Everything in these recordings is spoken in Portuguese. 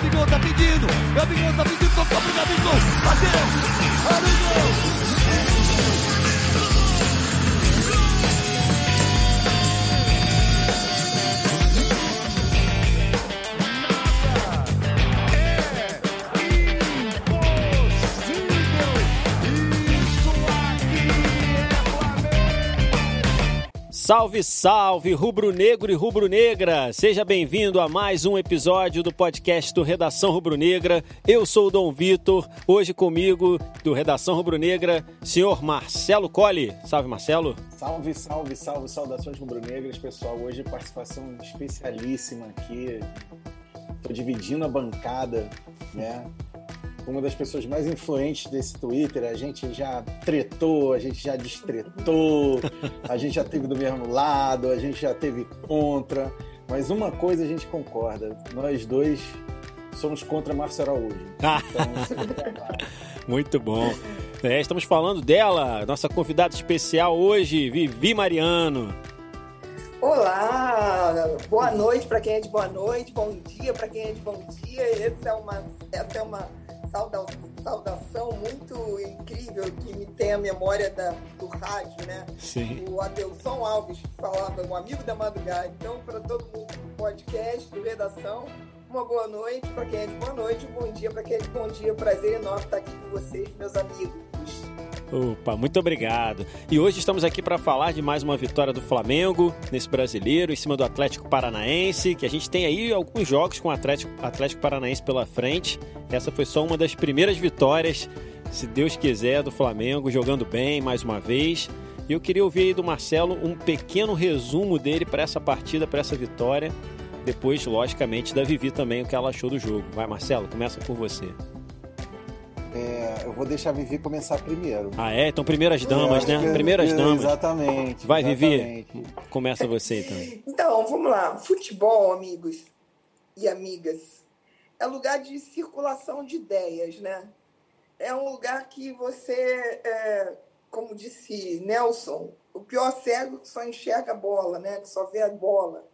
Gabigol tá pedindo. Gabigol tá pedindo, tocou pro Gabigol. Bateu. Olha Salve, salve, rubro-negro e rubro-negra! Seja bem-vindo a mais um episódio do podcast do Redação Rubro-Negra. Eu sou o Dom Vitor, hoje comigo do Redação Rubro-Negra, senhor Marcelo Colli. Salve, Marcelo! Salve, salve, salve, saudações rubro-negras, pessoal. Hoje participação especialíssima aqui. Estou dividindo a bancada, né? Uma das pessoas mais influentes desse Twitter. A gente já tretou, a gente já destretou, a gente já teve do mesmo lado, a gente já teve contra. Mas uma coisa a gente concorda: nós dois somos contra Márcio Araújo. Então, Muito bom. É, estamos falando dela, nossa convidada especial hoje, Vivi Mariano. Olá, boa noite para quem é de boa noite, bom dia para quem é de bom dia. Essa é uma, essa é uma saudação muito incrível que me tem a memória da, do rádio, né? Sim. O Adelson Alves que falava, um amigo da madrugada. Então, para todo mundo do podcast, do Redação, uma boa noite para quem é de boa noite, um bom dia para quem é de bom dia. Prazer enorme estar aqui com vocês, meus amigos. Opa, muito obrigado. E hoje estamos aqui para falar de mais uma vitória do Flamengo nesse brasileiro, em cima do Atlético Paranaense, que a gente tem aí alguns jogos com o Atlético, Atlético Paranaense pela frente. Essa foi só uma das primeiras vitórias, se Deus quiser, do Flamengo, jogando bem mais uma vez. E eu queria ouvir aí do Marcelo um pequeno resumo dele para essa partida, para essa vitória. Depois, logicamente, da Vivi também, o que ela achou do jogo. Vai, Marcelo, começa por você. É, eu vou deixar a Vivi começar primeiro. Ah, é? Então, primeiras damas, né? Que, primeiras damas. Exatamente. Vai, exatamente. Vivi. Começa você, então. Então, vamos lá. Futebol, amigos e amigas, é lugar de circulação de ideias, né? É um lugar que você, é, como disse Nelson, o pior cego que só enxerga a bola, né? Que só vê a bola.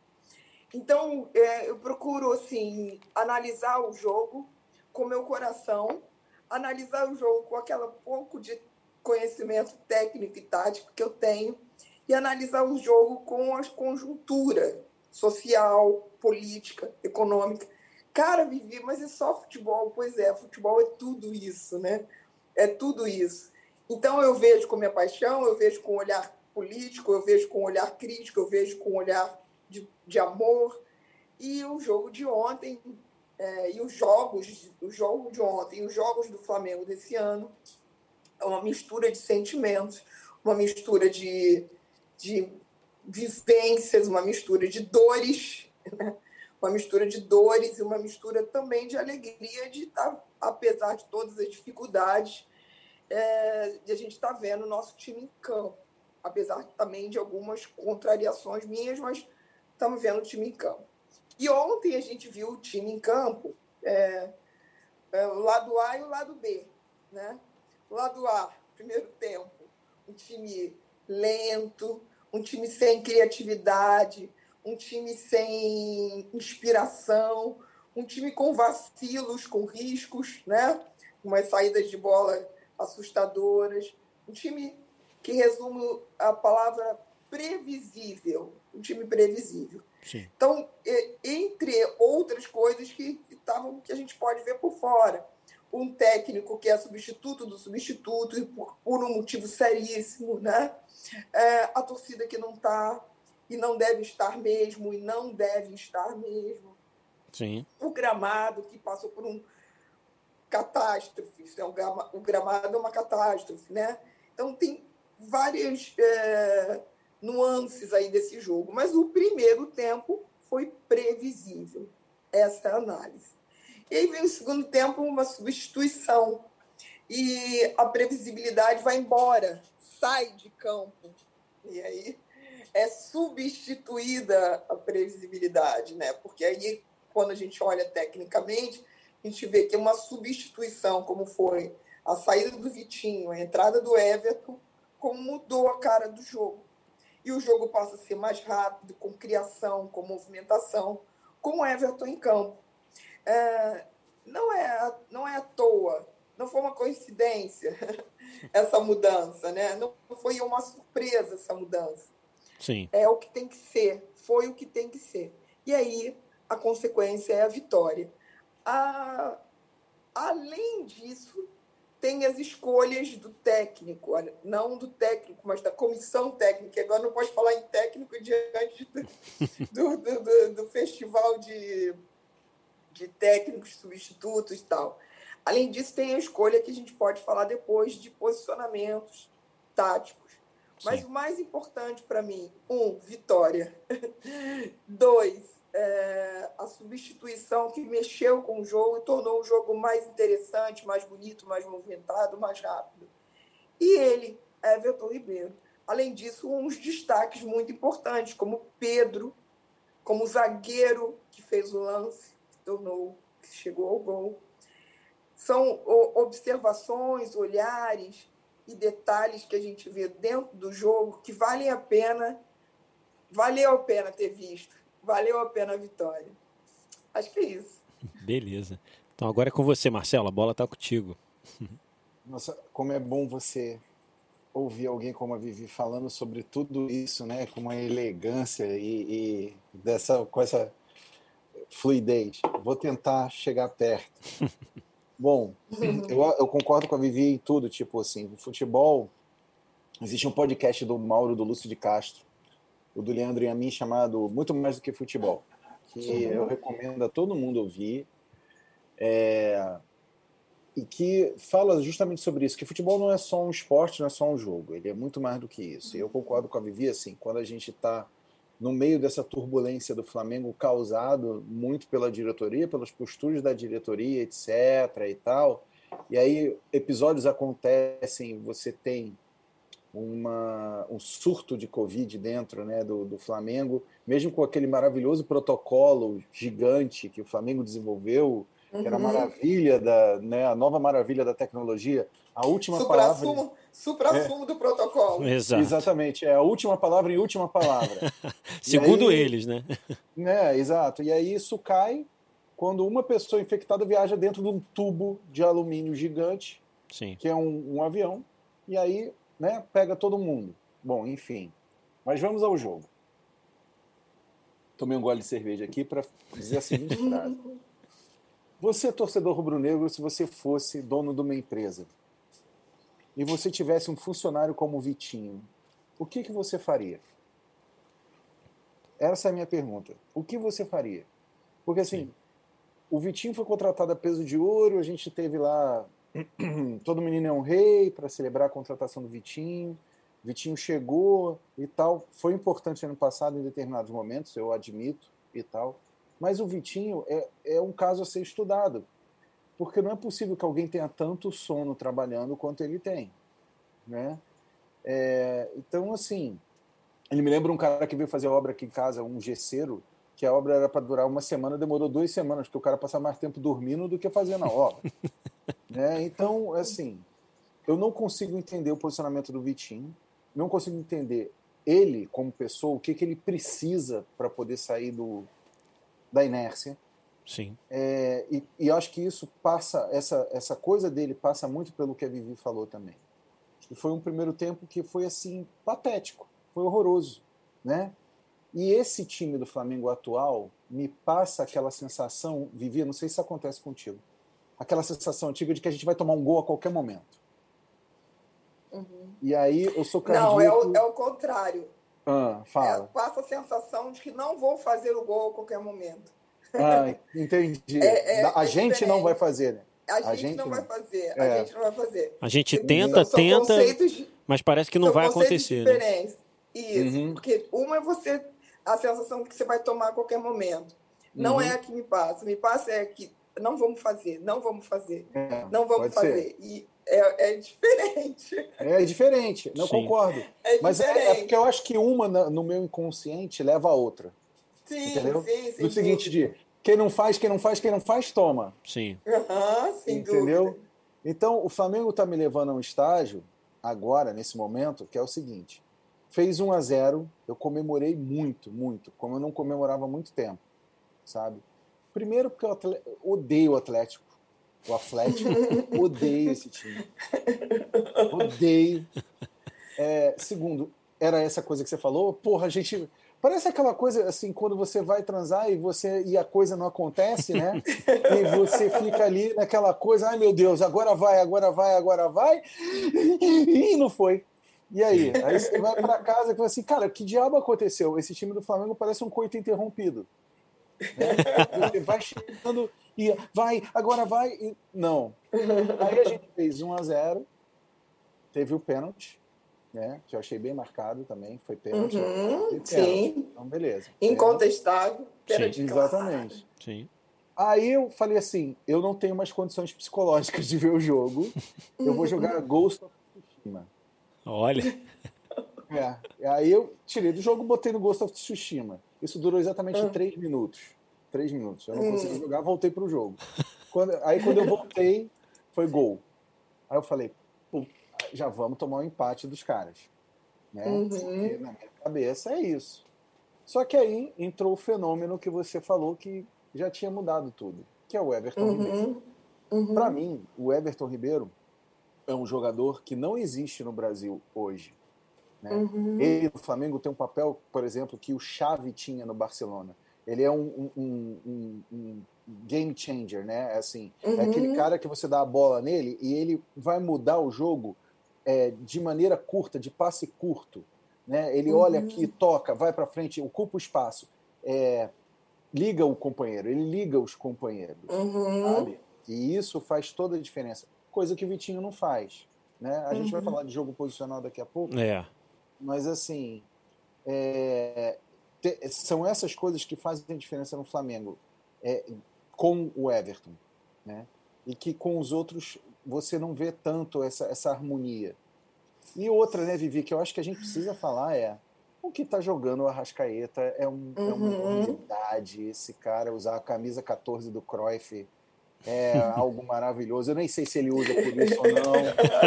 Então, é, eu procuro, assim, analisar o jogo com meu coração, analisar o jogo com aquela pouco de conhecimento técnico e tático que eu tenho e analisar o jogo com a conjuntura social, política, econômica. Cara, Vivi, mas é só futebol? Pois é, futebol é tudo isso, né? É tudo isso. Então eu vejo com minha paixão, eu vejo com olhar político, eu vejo com olhar crítico, eu vejo com olhar de, de amor. E o jogo de ontem é, e os jogos, o jogo de ontem, os jogos do Flamengo desse ano, é uma mistura de sentimentos, uma mistura de, de vivências, uma mistura de dores, né? uma mistura de dores e uma mistura também de alegria de estar, apesar de todas as dificuldades, é, de a gente estar vendo o nosso time em campo, apesar também de algumas contrariações minhas, mas estamos vendo o time em campo. E ontem a gente viu o time em campo, é, é, o lado A e o lado B. Né? O lado A, primeiro tempo, um time lento, um time sem criatividade, um time sem inspiração, um time com vacilos, com riscos, né? umas saídas de bola assustadoras, um time que resume a palavra previsível, um time previsível. Sim. Então, entre outras coisas que estavam que a gente pode ver por fora, um técnico que é substituto do substituto e por, por um motivo seríssimo, né? É, a torcida que não está e não deve estar mesmo e não deve estar mesmo. Sim. O gramado que passou por um catástrofe, é o gramado é uma catástrofe, né? Então tem várias é, nuances aí desse jogo, mas o primeiro tempo foi previsível. Essa é a análise. E aí vem o segundo tempo uma substituição e a previsibilidade vai embora, sai de campo e aí é substituída a previsibilidade, né? Porque aí quando a gente olha tecnicamente a gente vê que é uma substituição, como foi a saída do Vitinho, a entrada do Everton, como mudou a cara do jogo. E o jogo passa a ser mais rápido, com criação, com movimentação, com o Everton em campo. É, não é, não é à toa, não foi uma coincidência essa mudança, né? Não foi uma surpresa essa mudança. Sim. É o que tem que ser, foi o que tem que ser. E aí a consequência é a vitória. A, além disso, tem as escolhas do técnico, não do técnico, mas da comissão técnica. Agora não pode falar em técnico diante do, do, do, do festival de, de técnicos substitutos e tal. Além disso, tem a escolha que a gente pode falar depois de posicionamentos táticos. Mas Sim. o mais importante para mim, um, vitória. Dois, é, a substituição que mexeu com o jogo e tornou o jogo mais interessante, mais bonito, mais movimentado, mais rápido. E ele, Everton Ribeiro. Além disso, uns destaques muito importantes, como Pedro, como o zagueiro que fez o lance, que tornou, que chegou ao gol. São observações, olhares e detalhes que a gente vê dentro do jogo que valem a pena, valeu a pena ter visto valeu a pena a vitória. Acho que é isso. Beleza. Então agora é com você, Marcelo. A bola está contigo. Nossa, como é bom você ouvir alguém como a Vivi falando sobre tudo isso, né? Com uma elegância e, e dessa com essa fluidez. Vou tentar chegar perto. Bom, eu, eu, concordo com a Vivi em tudo, tipo assim, o futebol. Existe um podcast do Mauro do Lúcio de Castro, o do Leandro e a mim, chamado Muito Mais do que Futebol, que eu recomendo a todo mundo ouvir. É, e que fala justamente sobre isso, que futebol não é só um esporte, não é só um jogo, ele é muito mais do que isso. E eu concordo com a Vivi, assim, quando a gente está no meio dessa turbulência do Flamengo causado muito pela diretoria, pelas posturas da diretoria, etc. e tal, e aí episódios acontecem, você tem uma, um surto de Covid dentro né, do, do Flamengo, mesmo com aquele maravilhoso protocolo gigante que o Flamengo desenvolveu, uhum. que era a uhum. maravilha da, né, a nova maravilha da tecnologia. A última supra palavra. Sumo, supra sumo é, do protocolo. Exato. Exatamente, é a última palavra e última palavra. Segundo aí, eles, né? né? Exato. E aí isso cai quando uma pessoa infectada viaja dentro de um tubo de alumínio gigante, Sim. que é um, um avião, e aí né, pega todo mundo. Bom, enfim. Mas vamos ao jogo. Tomei um gole de cerveja aqui para dizer a seguinte frase. Você, torcedor rubro-negro, se você fosse dono de uma empresa e você tivesse um funcionário como o Vitinho, o que, que você faria? Essa é a minha pergunta. O que você faria? Porque assim, Sim. o Vitinho foi contratado a peso de ouro, a gente teve lá Todo Menino é um Rei para celebrar a contratação do Vitinho. Vitinho chegou e tal. Foi importante ano passado em determinados momentos, eu admito e tal. Mas o Vitinho é, é um caso a ser estudado. Porque não é possível que alguém tenha tanto sono trabalhando quanto ele tem. Né? É, então, assim, ele me lembra um cara que veio fazer obra aqui em casa, um gesseiro, que a obra era para durar uma semana, demorou duas semanas, porque o cara passa mais tempo dormindo do que fazendo a obra. né? Então, assim, eu não consigo entender o posicionamento do Vitinho, não consigo entender ele como pessoa, o que, que ele precisa para poder sair do, da inércia. Sim. É, e, e acho que isso passa, essa, essa coisa dele passa muito pelo que a Vivi falou também. E foi um primeiro tempo que foi assim patético, foi horroroso, né? E esse time do Flamengo atual me passa aquela sensação, Vivi, não sei se acontece contigo, aquela sensação antiga de que a gente vai tomar um gol a qualquer momento. Uhum. E aí eu sou cardíaco... Não, é o, é o contrário. Ah, fala. É, passa a sensação de que não vou fazer o gol a qualquer momento. Ah, entendi. É, é, a é gente diferente. não vai fazer, né? A gente, a gente não, não, vai fazer. A é. gente não vai fazer. A gente tenta, são, tenta, são mas parece que não vai acontecer. Né? Isso, uhum. porque uma é você a sensação que você vai tomar a qualquer momento. Não uhum. é a que me passa. Me passa é que não vamos fazer, não vamos fazer, é, não vamos fazer. Ser. E é, é, diferente. É diferente, não Sim. concordo. É Mas é, é, porque eu acho que uma no meu inconsciente leva a outra. Sim, entendeu? sim, sim. No seguinte dia, quem não faz, quem não faz, quem não faz, toma. Sim. Uhum, sem entendeu? Dúvida. Então, o Flamengo está me levando a um estágio, agora, nesse momento, que é o seguinte fez 1 a 0 eu comemorei muito, muito, como eu não comemorava há muito tempo, sabe? Primeiro porque eu odeio o Atlético, O Atlético odeio esse time. Odeio. É, segundo, era essa coisa que você falou. Porra, a gente. Parece aquela coisa assim, quando você vai transar e você e a coisa não acontece, né? E você fica ali naquela coisa, ai meu Deus, agora vai, agora vai, agora vai, e não foi. E aí? Aí você vai para casa e fala assim, cara, que diabo aconteceu? Esse time do Flamengo parece um coito interrompido. Né? Vai chegando e vai, agora vai. E... Não. Aí a gente fez 1 a 0 teve o pênalti, né? Que eu achei bem marcado também, foi pênalti. Uhum, sim. Então, beleza. Incontestável. Pênalti Exatamente. Sim. Aí eu falei assim: eu não tenho mais condições psicológicas de ver o jogo. Eu vou jogar Ghost of Tsushima. Olha. É. Aí eu tirei do jogo botei no Ghost of Tsushima. Isso durou exatamente Hum. três minutos. Três minutos. Eu não Hum. consegui jogar, voltei pro jogo. Quando- aí quando eu voltei, foi gol. Aí eu falei, "Pô, já vamos tomar um empate dos caras. Né? Uhum. Porque na minha cabeça é isso. Só que aí entrou o fenômeno que você falou que já tinha mudado tudo, que é o Everton Ribeiro. Uhum. Uhum. Para mim, o Everton Ribeiro é um jogador que não existe no Brasil hoje. Né? Uhum. Ele no Flamengo tem um papel, por exemplo, que o Xavi tinha no Barcelona. Ele é um, um- um- um game changer, né? Assim, é Uhum. aquele cara que você dá a bola nele e ele vai mudar o jogo é, de maneira curta, de passe curto. Né? Ele Uhum. olha aqui, toca, vai para frente, ocupa o espaço, é, liga o companheiro, ele liga os companheiros Uhum. sabe? E isso faz toda a diferença. Coisa que o Vitinho não faz. Né? A gente vai Uhum. falar de jogo posicional daqui a pouco, É. mas assim, é, te- são essas coisas que fazem diferença no Flamengo é, com o Everton. Né? E que com os outros você não vê tanto essa, essa harmonia. E outra, né, Vivi, que eu acho que a gente precisa falar é o que está jogando o Arrascaeta é, um, é uma Uhum. novidade. Esse cara usar a camisa 14 do Cruyff é algo maravilhoso. Eu nem sei se ele usa por isso ou não,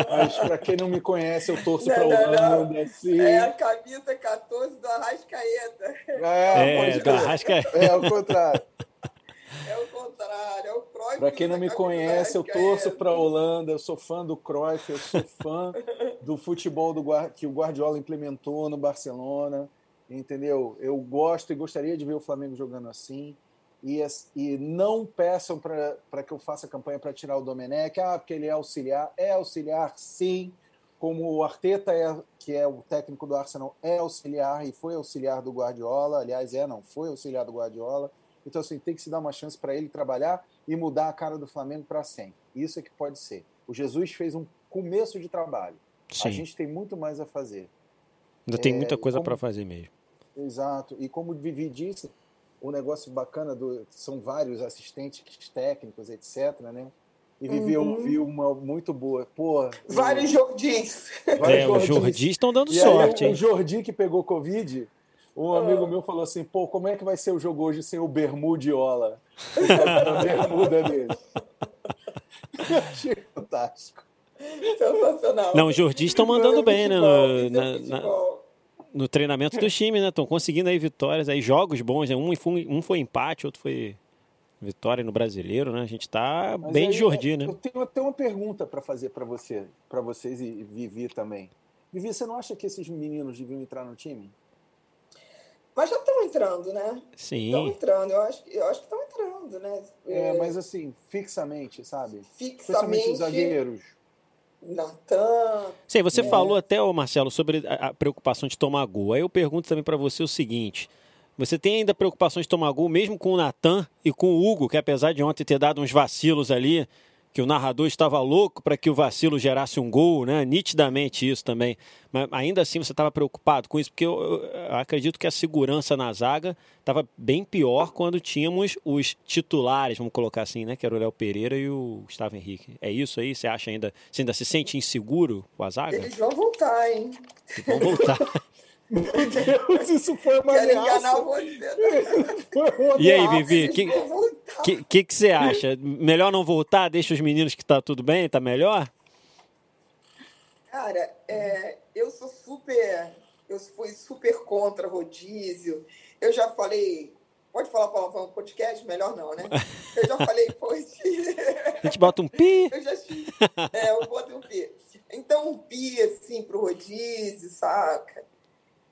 mas para quem não me conhece, eu torço para não. Holanda. Sim. É a camisa 14 do Arrascaeta. É, É, do crer. Arrasca. É o contrário. É o contrário, é o Cruyff. Para quem não me conhece, eu Arrascaeta. torço para a Holanda, eu sou fã do Cruyff, eu sou fã do futebol do, que o Guardiola implementou no Barcelona, entendeu? Eu gosto e gostaria de ver o Flamengo jogando assim. E, e não peçam para que eu faça campanha para tirar o Domenech, ah, porque ele é auxiliar. É auxiliar, sim. Como o Arteta, é, que é o técnico do Arsenal, é auxiliar e foi auxiliar do Guardiola. Aliás, é, não, foi auxiliar do Guardiola. Então, assim, tem que se dar uma chance para ele trabalhar e mudar a cara do Flamengo para sempre. Isso é que pode ser. O Jesus fez um começo de trabalho. A Sim. gente tem muito mais a fazer. Ainda tem é, muita coisa para fazer mesmo. Exato. E como o Vivi disse, o negócio bacana do são vários assistentes técnicos, etc, né? E Vivi Uhum. ouviu uma muito boa. Pô, Vários jordins. É, os Jordis. Jordis estão dando E sorte, aí, o hein? Jordi que pegou Covid, um Ah. amigo meu falou assim: pô, como é que vai ser o jogo hoje sem o Bermudiola? a bermuda dele. Eu Achei fantástico. Sensacional. Não, os Jordis estão mandando bem, né? Na- na-. No treinamento do time, né? Estão conseguindo aí vitórias, aí jogos bons, né? Um foi, um foi empate, outro foi vitória no brasileiro, né? A gente tá Mas bem aí, de Jordi, né? Eu tenho até uma pergunta para fazer para você, para vocês e Vivi também. Vivi, você não acha que esses meninos deviam entrar no time? Mas já estão entrando, né? Estão Sim. entrando. Eu acho, eu acho que estão entrando, né? É, mas assim, fixamente, sabe? Especialmente fixamente. os zagueiros. Natan. Sim, você né? falou até, ô Marcelo, sobre a, preocupação de tomar gol. Aí eu pergunto também para você o seguinte: você tem ainda preocupação de tomar gol, mesmo com o Natan e com o Hugo, que apesar de ontem ter dado uns vacilos ali, que o narrador estava louco para que o vacilo gerasse um gol, né? Nitidamente isso também. Mas ainda assim você estava preocupado com isso, porque eu, eu- acredito que a segurança na zaga estava bem pior quando tínhamos os titulares, vamos colocar assim, né? Que era o Léo Pereira e o Gustavo Henrique. É isso aí? Você acha ainda, você ainda se sente inseguro com a zaga? Eles vão voltar, hein? Vamos voltar. Meu Deus, isso foi uma Quero enganar ameaça. você. Foi uma E aí, ameaça. Vivi, vão voltar. O que, que, que você acha? Melhor não voltar? Deixa os meninos que tá tudo bem? Tá melhor? Cara, é, eu sou super. Eu fui super contra rodízio. Eu já falei Pode falar palavrão no podcast? Melhor não, né? Eu já falei hoje. A gente bota um pi. Eu já É, eu boto um pi. Então, um pi, assim, pro rodízio, saca?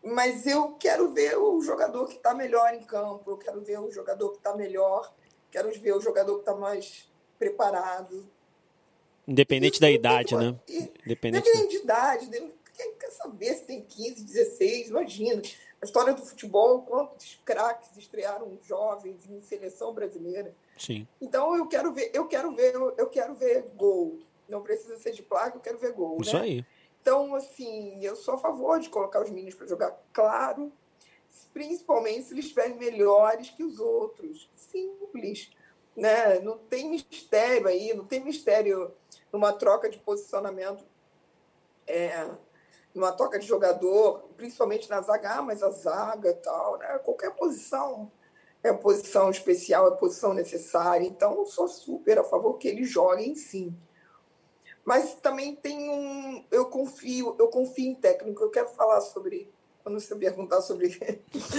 Mas eu quero ver o jogador que está melhor em campo, eu quero ver o jogador que está melhor, quero ver o jogador que está mais preparado. Independente da idade, né? Independente, Independente da... de idade. Quem quer saber se tem 15, 16? Imagina. A história do futebol, quantos craques estrearam jovens em seleção brasileira. Sim. Então eu quero ver, eu quero ver, eu quero ver gol. Não precisa ser de placa, eu quero ver gol. Isso né? aí. Então, assim, eu sou a favor de colocar os meninos para jogar, claro, principalmente se eles estiverem melhores que os outros. Simples. Né? Não tem mistério aí, não tem mistério numa troca de posicionamento, é, numa troca de jogador, principalmente na zaga, ah, mas a zaga tal, né? qualquer posição é posição especial, é posição necessária. Então, eu sou super a favor que eles joguem sim. Mas também tem um. Eu confio, eu confio em técnico. Eu quero falar sobre. Quando você perguntar sobre,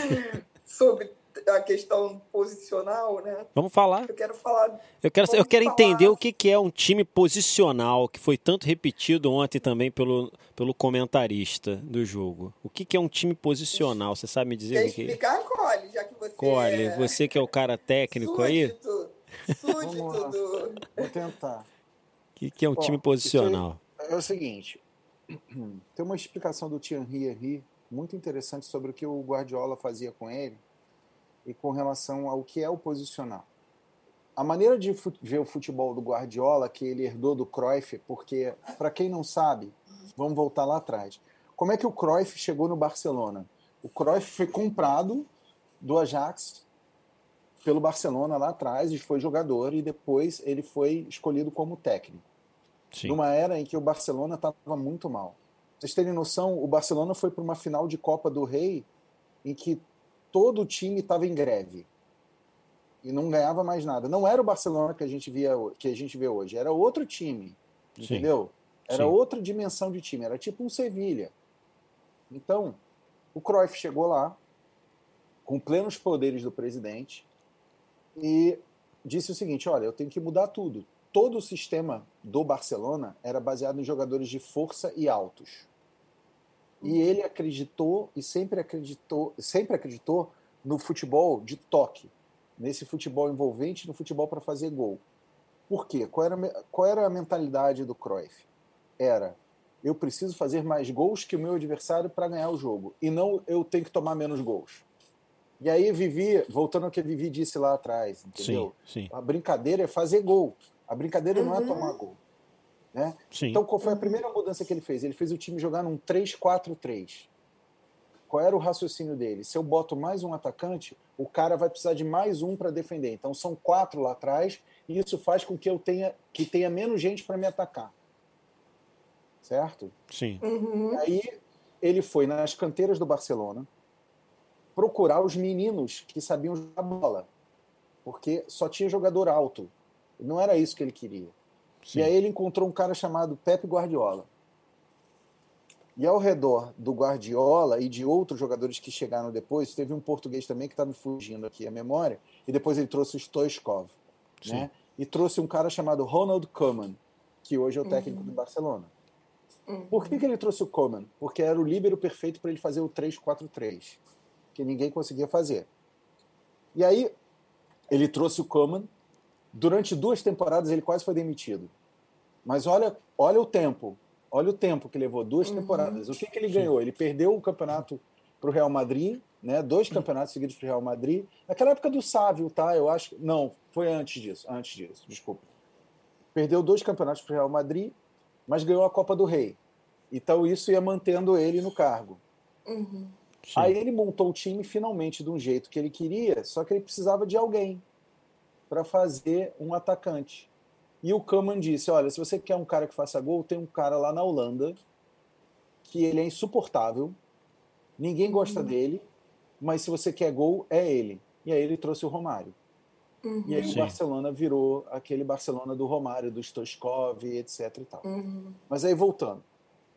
sobre a questão posicional, né? Vamos falar. Eu quero falar. Eu quero, eu quero entender o que, que é um time posicional, que foi tanto repetido ontem também pelo, pelo comentarista do jogo. O que, que é um time posicional? Você sabe me dizer Quer o que explicar, Cole, já que você. Cole, é... você que é o cara técnico súdito, aí? Súdito do. Vou tentar que, que é um Bom, time posicional? É, é, o seguinte, tem uma explicação do Thierry Henry muito interessante sobre o que o Guardiola fazia com ele e com relação ao que é o posicional. A maneira de ver o futebol do Guardiola, que ele herdou do Cruyff, porque, para quem não sabe, vamos voltar lá atrás. Como é que o Cruyff chegou no Barcelona? O Cruyff foi comprado do Ajax pelo Barcelona lá atrás e foi jogador e depois ele foi escolhido como técnico. Sim. numa era em que o Barcelona estava muito mal. Vocês terem noção, o Barcelona foi para uma final de Copa do Rei em que todo o time estava em greve e não ganhava mais nada. Não era o Barcelona que a gente via que a gente vê hoje, era outro time, entendeu? Era Sim. outra dimensão de time, era tipo um Sevilha. Então, o Cruyff chegou lá com plenos poderes do presidente e disse o seguinte: olha, eu tenho que mudar tudo todo o sistema do Barcelona era baseado em jogadores de força e altos. E uhum. ele acreditou e sempre acreditou, sempre acreditou no futebol de toque, nesse futebol envolvente, no futebol para fazer gol. Por quê? Qual era, qual era a mentalidade do Cruyff? Era eu preciso fazer mais gols que o meu adversário para ganhar o jogo e não eu tenho que tomar menos gols. E aí Vivi, voltando ao que a Vivi disse lá atrás, entendeu? Sim, sim. A brincadeira é fazer gol. A brincadeira uhum. não é uhum. tomar gol. Né? Então, qual foi a primeira mudança que ele fez? Ele fez o time jogar num 3-4-3. Qual era o raciocínio dele? Se eu boto mais um atacante, o cara vai precisar de mais um para defender. Então, são quatro lá atrás, e isso faz com que eu tenha, que tenha menos gente para me atacar. Certo? Sim. Uhum. Aí, ele foi nas canteiras do Barcelona procurar os meninos que sabiam jogar bola. Porque só tinha jogador alto. Não era isso que ele queria. Sim. E aí ele encontrou um cara chamado Pepe Guardiola. E ao redor do Guardiola e de outros jogadores que chegaram depois, teve um português também que está me fugindo aqui a memória, e depois ele trouxe o Stoichkov, né? E trouxe um cara chamado Ronald Koeman, que hoje é o técnico uhum. do Barcelona. Uhum. Por que, que ele trouxe o Koeman? Porque era o líbero perfeito para ele fazer o 3-4-3, que ninguém conseguia fazer. E aí ele trouxe o Koeman, durante duas temporadas ele quase foi demitido. Mas olha, olha o tempo, olha o tempo que levou, duas uhum. temporadas. O que, que ele Sim. ganhou? Ele perdeu o campeonato para o Real Madrid, né? Dois campeonatos seguidos para o Real Madrid. Naquela época do Sávio, tá? Eu acho, não, foi antes disso, antes disso, desculpa. Perdeu dois campeonatos para o Real Madrid, mas ganhou a Copa do Rei. Então isso ia mantendo ele no cargo. Uhum. Aí ele montou o time finalmente de um jeito que ele queria, só que ele precisava de alguém para fazer um atacante. E o Kaman disse: Olha, se você quer um cara que faça gol, tem um cara lá na Holanda que ele é insuportável, ninguém gosta uhum. dele, mas se você quer gol, é ele. E aí ele trouxe o Romário. Uhum. E aí Sim. o Barcelona virou aquele Barcelona do Romário, do Stoichkov, etc. E tal. Uhum. Mas aí voltando,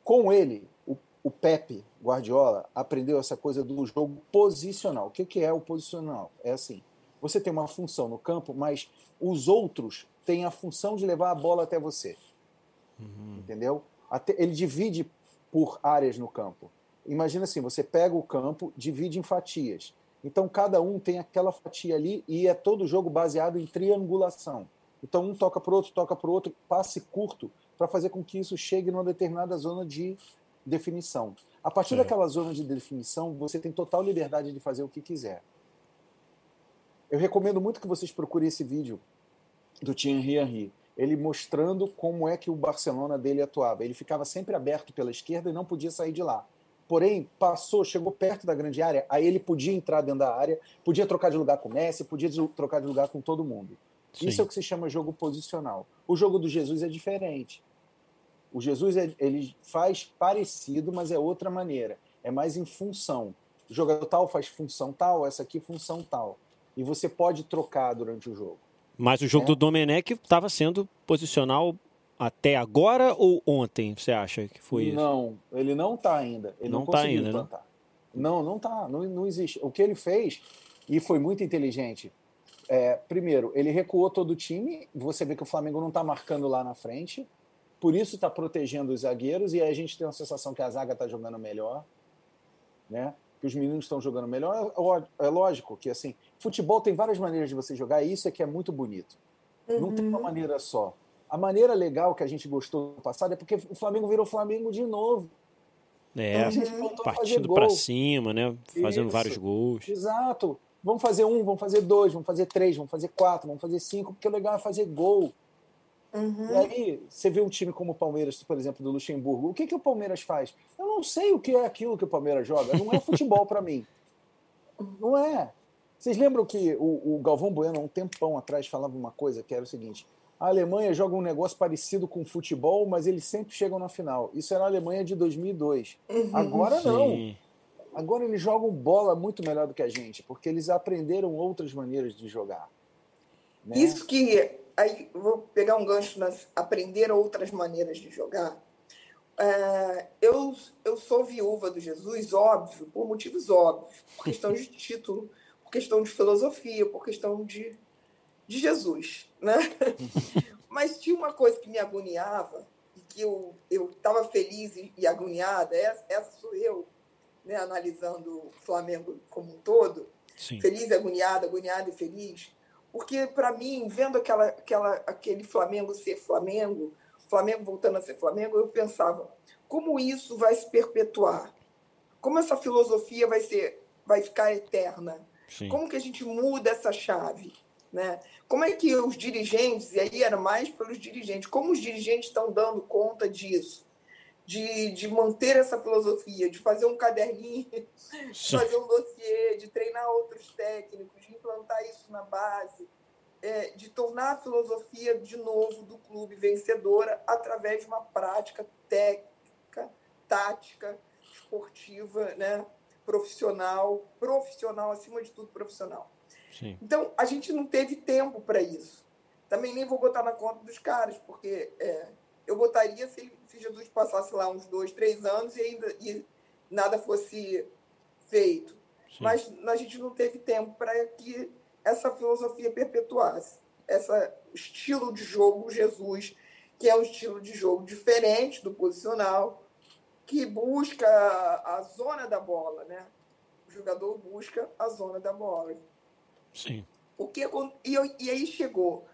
com ele, o, o Pepe Guardiola aprendeu essa coisa do jogo posicional. O que, que é o posicional? É assim: Você tem uma função no campo, mas os outros têm a função de levar a bola até você. Uhum. Entendeu? Até, ele divide por áreas no campo. Imagina assim, você pega o campo, divide em fatias. Então cada um tem aquela fatia ali e é todo jogo baseado em triangulação. Então um toca para o outro, toca para o outro, passe curto para fazer com que isso chegue numa determinada zona de definição. A partir daquela zona de definição, você tem total liberdade de fazer o que quiser. Eu recomendo muito que vocês procurem esse vídeo do Thierry Henry, ele mostrando como é que o Barcelona dele atuava. Ele ficava sempre aberto pela esquerda e não podia sair de lá. Porém, passou, chegou perto da grande área, aí ele podia entrar dentro da área, podia trocar de lugar com o Messi, podia trocar de lugar com todo mundo. Sim. Isso é o que se chama jogo posicional. O jogo do Jesus é diferente. O Jesus é, ele faz parecido, mas é outra maneira. É mais em função. O jogador tal faz função tal, essa aqui função tal. E você pode trocar durante o jogo. Mas o jogo é. do Domenech estava sendo posicional até agora ou ontem, você acha que foi isso? Não, ele não está ainda. Ele não, está ainda. Né? Não, não está. Não, não existe. O que ele fez, e foi muito inteligente, é, primeiro, ele recuou todo o time. Você vê que o Flamengo não está marcando lá na frente por isso está protegendo os zagueiros, e aí a gente tem a sensação que a zaga está jogando melhor, né? Que os meninos estão jogando melhor. É, é lógico que assim, futebol tem várias maneiras de você jogar, e isso é que é muito bonito. Uhum. Não tem uma uhum. maneira só. A maneira legal que a gente gostou no passado é porque o Flamengo virou Flamengo de novo. É, então partindo para cima, né? Fazendo isso. vários gols. Exato. Vamos fazer um, vamos fazer dois, vamos fazer três, vamos fazer quatro, vamos fazer cinco, porque o legal é fazer gol. Uhum. E aí, você vê um time como o Palmeiras, por exemplo, do Luxemburgo. O que, que o Palmeiras faz? Eu não sei o que é aquilo que o Palmeiras joga. Não é futebol para mim. Não é. Vocês lembram que o, o Galvão Bueno, há um tempão atrás, falava uma coisa que era o seguinte: a Alemanha joga um negócio parecido com futebol, mas eles sempre chegam na final. Isso era a Alemanha de 2002. Uhum. Agora não. Sim. Agora eles jogam bola muito melhor do que a gente, porque eles aprenderam outras maneiras de jogar. Né? Isso que aí vou pegar um gancho nas aprender outras maneiras de jogar. É, eu, eu sou viúva do Jesus, óbvio, por motivos óbvios, por questão de título, por questão de filosofia, por questão de, de Jesus, né? Mas tinha uma coisa que me agoniava e que eu estava feliz e, e agoniada, essa, essa sou eu, né, analisando o Flamengo como um todo, Sim. feliz e agoniada, agoniada e feliz, porque, para mim, vendo aquela, aquela, aquele Flamengo ser Flamengo, Flamengo voltando a ser Flamengo, eu pensava, como isso vai se perpetuar? Como essa filosofia vai, ser, vai ficar eterna? Sim. Como que a gente muda essa chave? Né? Como é que os dirigentes, e aí era mais pelos dirigentes, como os dirigentes estão dando conta disso? De, de manter essa filosofia, de fazer um caderninho, de fazer um dossiê, de treinar outros técnicos, de implantar isso na base, é, de tornar a filosofia de novo do clube vencedora através de uma prática técnica, tática, esportiva, né? profissional, profissional, acima de tudo, profissional. Sim. Então, a gente não teve tempo para isso. Também nem vou botar na conta dos caras, porque é, eu botaria se, se, Jesus passasse lá uns dois, três anos e ainda e nada fosse feito. Sim. Mas a gente não teve tempo para que essa filosofia perpetuasse. Esse estilo de jogo Jesus, que é um estilo de jogo diferente do posicional, que busca a zona da bola, né? O jogador busca a zona da bola. Sim. O que, e, e aí chegou.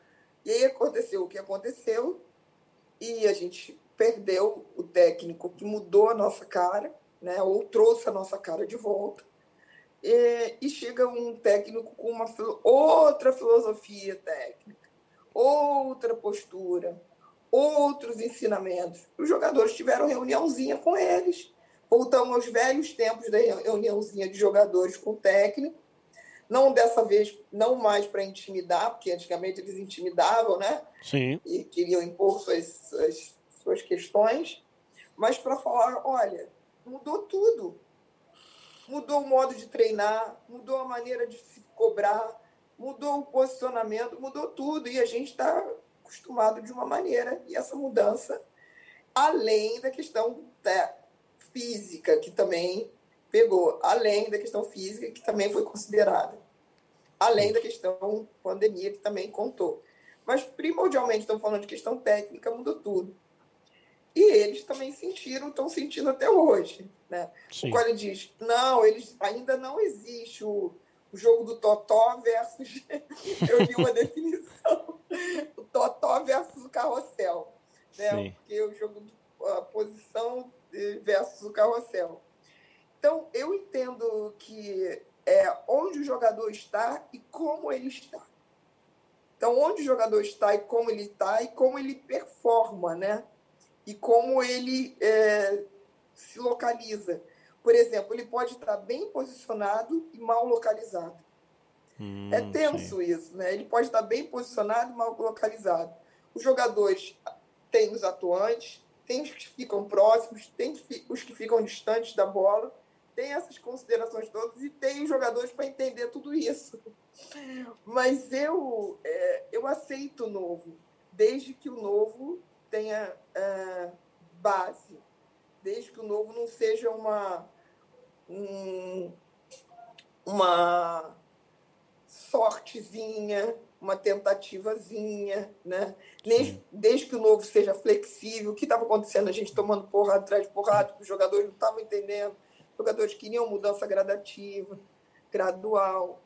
E aí aconteceu o que aconteceu, e a gente perdeu o técnico que mudou a nossa cara, né? ou trouxe a nossa cara de volta. E, e chega um técnico com uma outra filosofia técnica, outra postura, outros ensinamentos. Os jogadores tiveram reuniãozinha com eles. Voltamos aos velhos tempos da reuniãozinha de jogadores com o técnico. Não dessa vez, não mais para intimidar, porque antigamente eles intimidavam, né? Sim. E queriam impor suas, suas, suas questões, mas para falar: olha, mudou tudo mudou o modo de treinar, mudou a maneira de se cobrar, mudou o posicionamento, mudou tudo. E a gente está acostumado de uma maneira. E essa mudança, além da questão da física, que também pegou, além da questão física, que também foi considerada. além da questão pandemia, que também contou. Mas, primordialmente, estamos falando de questão técnica, mudou tudo. E eles também sentiram, estão sentindo até hoje. Né? O ele diz, não, eles ainda não existe o, o jogo do Totó versus... Eu vi uma definição. O Totó versus o carrossel. Né? Porque o jogo, a posição versus o carrossel. Então, eu entendo que é onde o jogador está e como ele está. Então, onde o jogador está e como ele está e como ele performa, né? E como ele é, se localiza. Por exemplo, ele pode estar bem posicionado e mal localizado. Hum, é tenso sim. isso, né? Ele pode estar bem posicionado e mal localizado. Os jogadores têm os atuantes, tem os que ficam próximos, tem os que ficam distantes da bola, tem essas considerações todas e tem os jogadores para entender tudo isso. Mas eu, é, eu aceito o novo, desde que o novo tenha é, base, desde que o novo não seja uma, um, uma sortezinha, uma tentativazinha, né? Desde, desde que o novo seja flexível, o que estava acontecendo? A gente tomando porrada atrás de porrada, os jogadores não estavam entendendo, jogadores queriam mudança gradativa, gradual.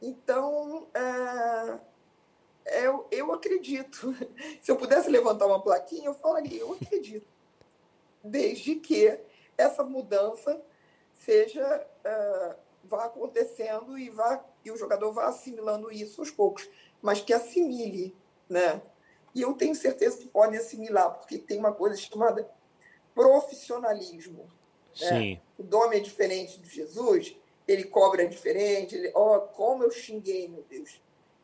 Então, é, eu, eu acredito. Se eu pudesse levantar uma plaquinha, eu falaria, eu acredito. Desde que essa mudança seja é, vá acontecendo e vá e o jogador vá assimilando isso aos poucos mas que assimile, né? E eu tenho certeza que podem assimilar, porque tem uma coisa chamada profissionalismo. Né? Sim. O Dome é diferente do Jesus, ele cobra diferente. Ele, ó, oh, como eu xinguei, meu Deus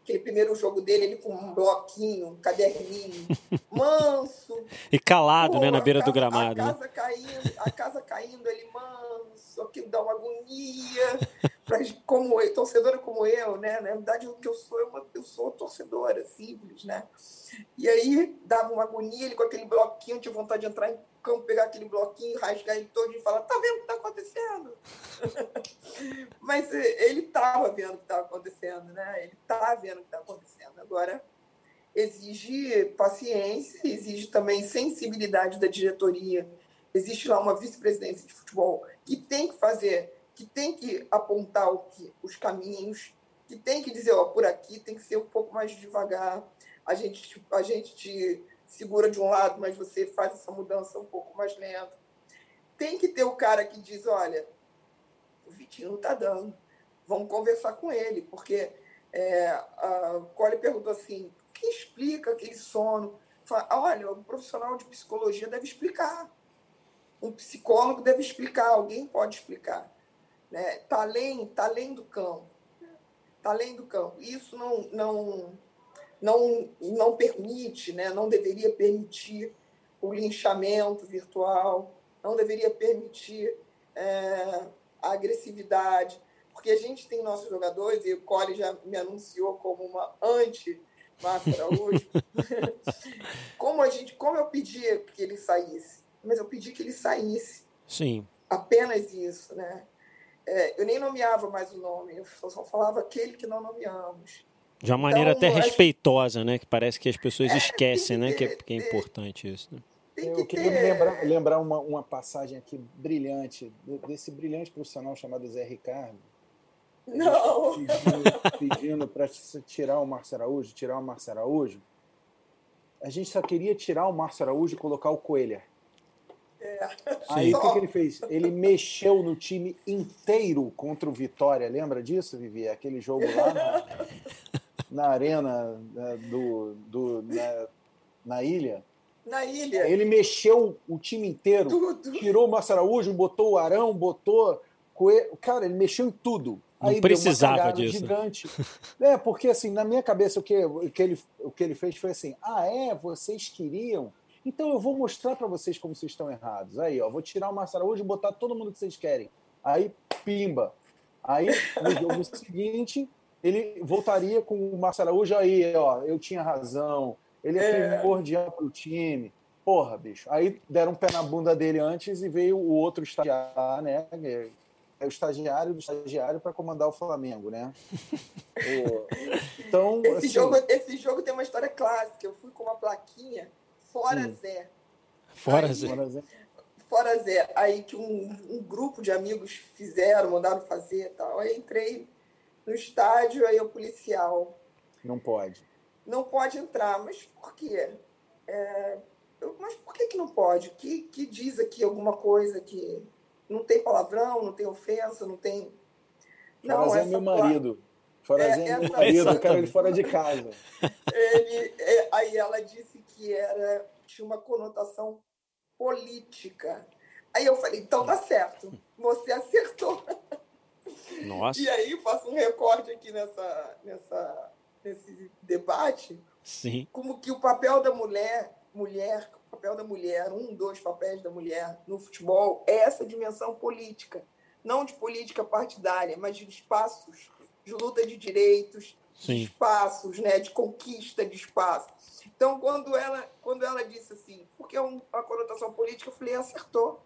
aquele primeiro jogo dele, ele com um bloquinho, um caderninho, manso. e calado, pô, né, na beira casa, do gramado. A casa, né? caindo, a casa caindo, ele manso, aquilo dá uma agonia. Pra, como eu, torcedora como eu, né? Na verdade, o que eu sou, eu, eu sou torcedora, simples, né? E aí dava uma agonia, ele com aquele bloquinho, tinha vontade de entrar em campo, pegar aquele bloquinho, rasgar ele todo e falar: tá vendo o que está acontecendo? Mas eh, ele estava vendo o que estava acontecendo, né? Ele está vendo o que está acontecendo. Agora, exige paciência, exige também sensibilidade da diretoria. Existe lá uma vice-presidência de futebol que tem que fazer, que tem que apontar o que, os caminhos, que tem que dizer, ó, por aqui tem que ser um pouco mais devagar. A gente, a gente te segura de um lado, mas você faz essa mudança um pouco mais lenta. Tem que ter o cara que diz, olha, o Vitinho não está dando, vamos conversar com ele, porque é, a Cole perguntou assim, o que explica aquele sono? Fala, olha, o profissional de psicologia deve explicar, um psicólogo deve explicar, alguém pode explicar. Né? Tá além, tá além do campo, tá além do campo. Isso não, não não, não permite, né, não deveria permitir o linchamento virtual, não deveria permitir é, a agressividade, porque a gente tem nossos jogadores, e o Cole já me anunciou como uma anti Araújo, como, a gente, como eu pedia que ele saísse, mas eu pedi que ele saísse. Sim. Apenas isso, né? É, eu nem nomeava mais o nome, eu só falava aquele que não nomeamos. De uma maneira então, até respeitosa, né? Que parece que as pessoas é, esquecem, né? Que é, que é importante isso. Né? Eu queria lembrar, lembrar uma, uma passagem aqui brilhante, desse brilhante profissional chamado Zé Ricardo. Não! Pedindo, pedindo para tirar o Márcio Araújo, tirar o Márcio Araújo. A gente só queria tirar o Márcio Araújo e colocar o Coelho. É. Aí o que, que, ele fez? Ele mexeu no time inteiro contra o Vitória. Lembra disso, Vivi? Aquele jogo lá na, na arena né, do, do, na, na ilha. Na ilha. Ele mexeu o time inteiro. Tudo. Tirou o Márcio Araújo, botou o Arão, botou. Coelho. Cara, ele mexeu em tudo. Não Aí precisava disso. Gigante. É, porque assim, na minha cabeça, o que, o, que ele, o que ele fez foi assim: ah, é? Vocês queriam? Então eu vou mostrar para vocês como vocês estão errados. Aí, ó, vou tirar o Márcio Araújo e botar todo mundo que vocês querem. Aí, pimba. Aí, no jogo seguinte, ele voltaria com o Márcio Araújo aí, ó, eu tinha razão, ele é, é. primordial para o time. Porra, bicho. Aí deram um pé na bunda dele antes e veio o outro estagiar, né? é o estagiário do estagiário para comandar o Flamengo, né? Então, esse, assim... jogo, esse jogo tem uma história clássica. Eu fui com uma plaquinha Fora hum. Zé. Fora Aí, Zé. Fora Zé. Aí que um, um, grupo de amigos fizeram, mandaram fazer e tal. Aí entrei no estádio, aí o policial. Não pode. Não pode entrar. Mas por quê? É, eu, mas por que, que não pode? Que, que diz aqui alguma coisa que não tem palavrão, não tem ofensa, não tem. Não, Fora é meu marido. Fora é, é meu marido, eu quero ele fora de casa. Ele, é, aí ela disse que era, tinha uma conotação política. Aí eu falei, então tá certo, você acertou. Nossa. E aí faço um recorte aqui nessa, nessa, nesse debate. Sim. Como que o papel da mulher, mulher, o papel da mulher, um dos papéis da mulher no futebol é essa dimensão política. Não de política partidária, mas de espaços de luta de direitos, Sim. espaços, né, de conquista de espaço. Então, quando ela, quando ela disse assim, porque é uma conotação política, eu falei, acertou.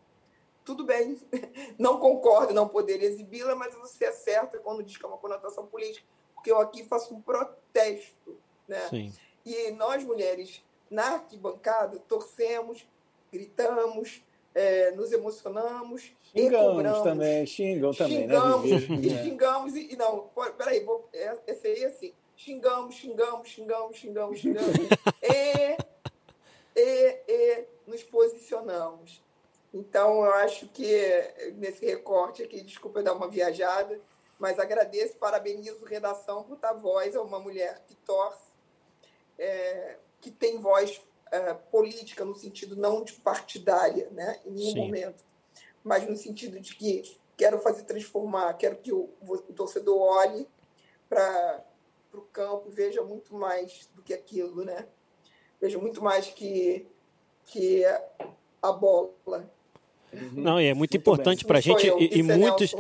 Tudo bem, não concordo, não poder exibi-la, mas você acerta quando diz que é uma conotação política, porque eu aqui faço um protesto. Né? Sim. E nós, mulheres, na arquibancada, torcemos, gritamos, é, nos emocionamos xingamos também, xingam também, né, xingamos, né? E xingamos e, e não, peraí, vou, é, esse aí é assim, xingamos, xingamos, xingamos, xingamos, xingamos, e, e, e nos posicionamos. Então, eu acho que nesse recorte aqui, desculpa eu dar uma viajada, mas agradeço, parabenizo redação por dar voz a uma mulher que torce, é, que tem voz uh, política no sentido não de partidária, né, em nenhum Sim. momento, mas no sentido de que quero fazer transformar, quero que o, o torcedor olhe para o campo e veja muito mais do que aquilo, né? Veja muito mais que, que a bola, Uhum. Não, e é muito, importante para a gente eu, e, e muitos,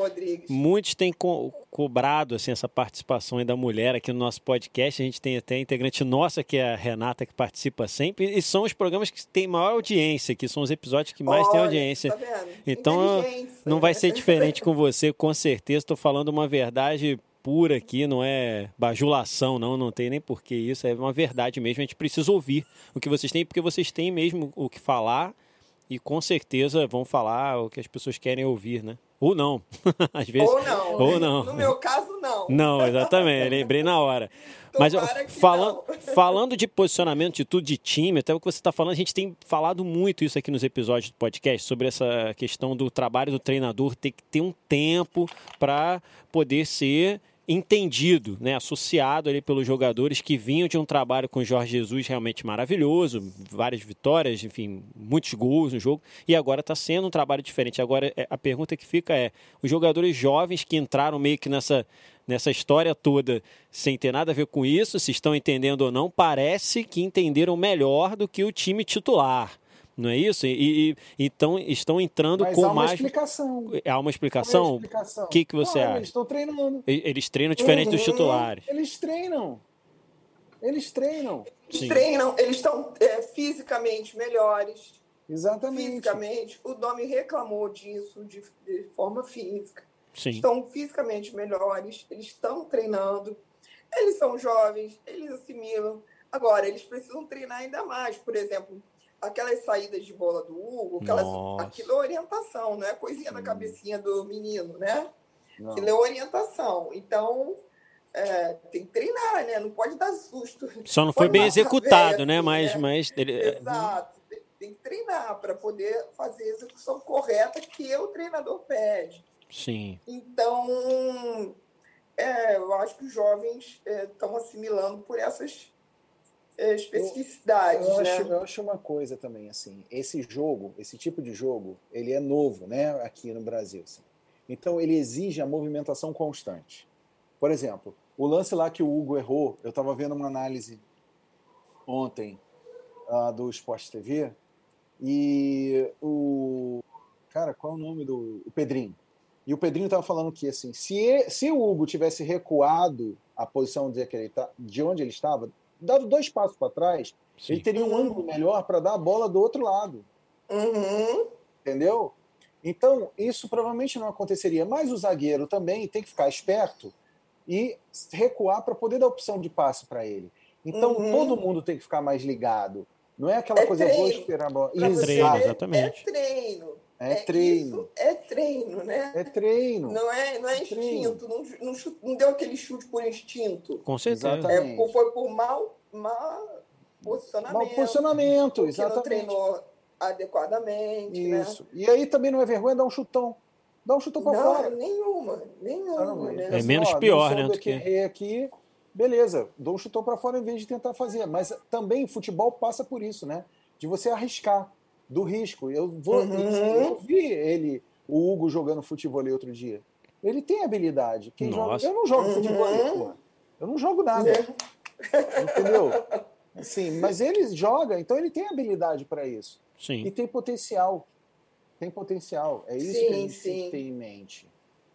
muitos têm co cobrado assim essa participação da mulher aqui no nosso podcast. A gente tem até integrante nossa que é a Renata que participa sempre e são os programas que têm maior audiência, que são os episódios que mais Olha, têm audiência. Tá então não vai ser diferente com você, com certeza. Estou falando uma verdade pura aqui, não é bajulação, não, não tem nem porquê isso, é uma verdade mesmo. A gente precisa ouvir o que vocês têm, porque vocês têm mesmo o que falar e com certeza vão falar o que as pessoas querem ouvir, né? Ou não, às vezes. Ou não. Ou não. No meu caso, não. Não, exatamente. Lembrei na hora. Mas falando, falando de posicionamento, de tudo de time, até o que você está falando, a gente tem falado muito isso aqui nos episódios do podcast sobre essa questão do trabalho do treinador ter que ter um tempo para poder ser entendido, né, associado ali pelos jogadores que vinham de um trabalho com o Jorge Jesus realmente maravilhoso, várias vitórias, enfim, muitos gols no jogo, e agora está sendo um trabalho diferente. Agora é, a pergunta que fica é: os jogadores jovens que entraram meio que nessa nessa história toda sem ter nada a ver com isso, se estão entendendo ou não, parece que entenderam melhor do que o time titular não é isso? E, e então estão entrando Mas com há mais. Explicação. Há uma explicação? Há uma explicação. O que, que você acha? Eles estão treinando. Eles treinam diferente uhum. dos titulares. Eles treinam. Eles treinam. Eles Sim. treinam, eles estão é, fisicamente melhores. Exatamente. Fisicamente. O Domi reclamou disso de, de forma física. Sim. Estão fisicamente melhores, eles estão treinando. Eles são jovens, eles assimilam. Agora, eles precisam treinar ainda mais. Por exemplo, aquelas saídas de bola do Hugo, aquelas, aquilo é orientação, não é coisinha na cabecinha do menino, né? Não. Aquilo é orientação. Então, é, tem que treinar, né? Não pode dar susto. Só não foi bem executado, né? Mas, né? mas ele... É, Exato. Tem que treinar para poder fazer a execução correta que o treinador pede. Sim. Então, é, eu acho que os jovens estão é, assimilando por essas é, especificidades. Eu, eu, né? acho, eu acho uma coisa também, assim, esse jogo, esse tipo de jogo, ele é novo, né, aqui no Brasil. Assim. Então ele exige a movimentação constante. Por exemplo, o lance lá que o Hugo errou, eu estava vendo uma análise ontem uh, do Sport TV e o cara, qual é o nome do o Pedrinho? E o Pedrinho estava falando que assim, se, se o Hugo tivesse recuado a posição de, tá, de onde ele estava, dado dois passos para trás, Sim. ele teria um ângulo melhor para dar a bola do outro lado. Uhum. Entendeu? Então, isso provavelmente não aconteceria. Mas o zagueiro também tem que ficar esperto e recuar para poder dar opção de passe para ele. Então, uhum. todo mundo tem que ficar mais ligado. Não é aquela é coisa, treino. vou esperar a bola. É treino, exatamente. É treino. É, é treino. é treino, né? É treino. Não é, não é, é instinto. Não, não, não, deu aquele chute por instinto. Com certeza. É, foi por mal, mal posicionamento. Mal posicionamento, exatamente. Não treinou adequadamente. Né? Isso. Né? E aí também não é vergonha dar um chutão. Dá um chutão para fora. Nenhuma, nenhuma. Né? É menos pior, né? Do que... aqui, beleza, dou um chutão para fora em vez de tentar fazer. Mas também futebol passa por isso, né? De você arriscar, do risco. Eu vou. Uhum. Eu vi ele, o Hugo, jogando futebol outro dia. Ele tem habilidade. Quem joga... Eu não jogo uhum. futebol, porra. Eu não jogo nada. É. Entendeu? Sim, mas ele joga, então ele tem habilidade para isso. Sim. E tem potencial. Tem potencial. É isso sim, que a gente sim. tem em mente.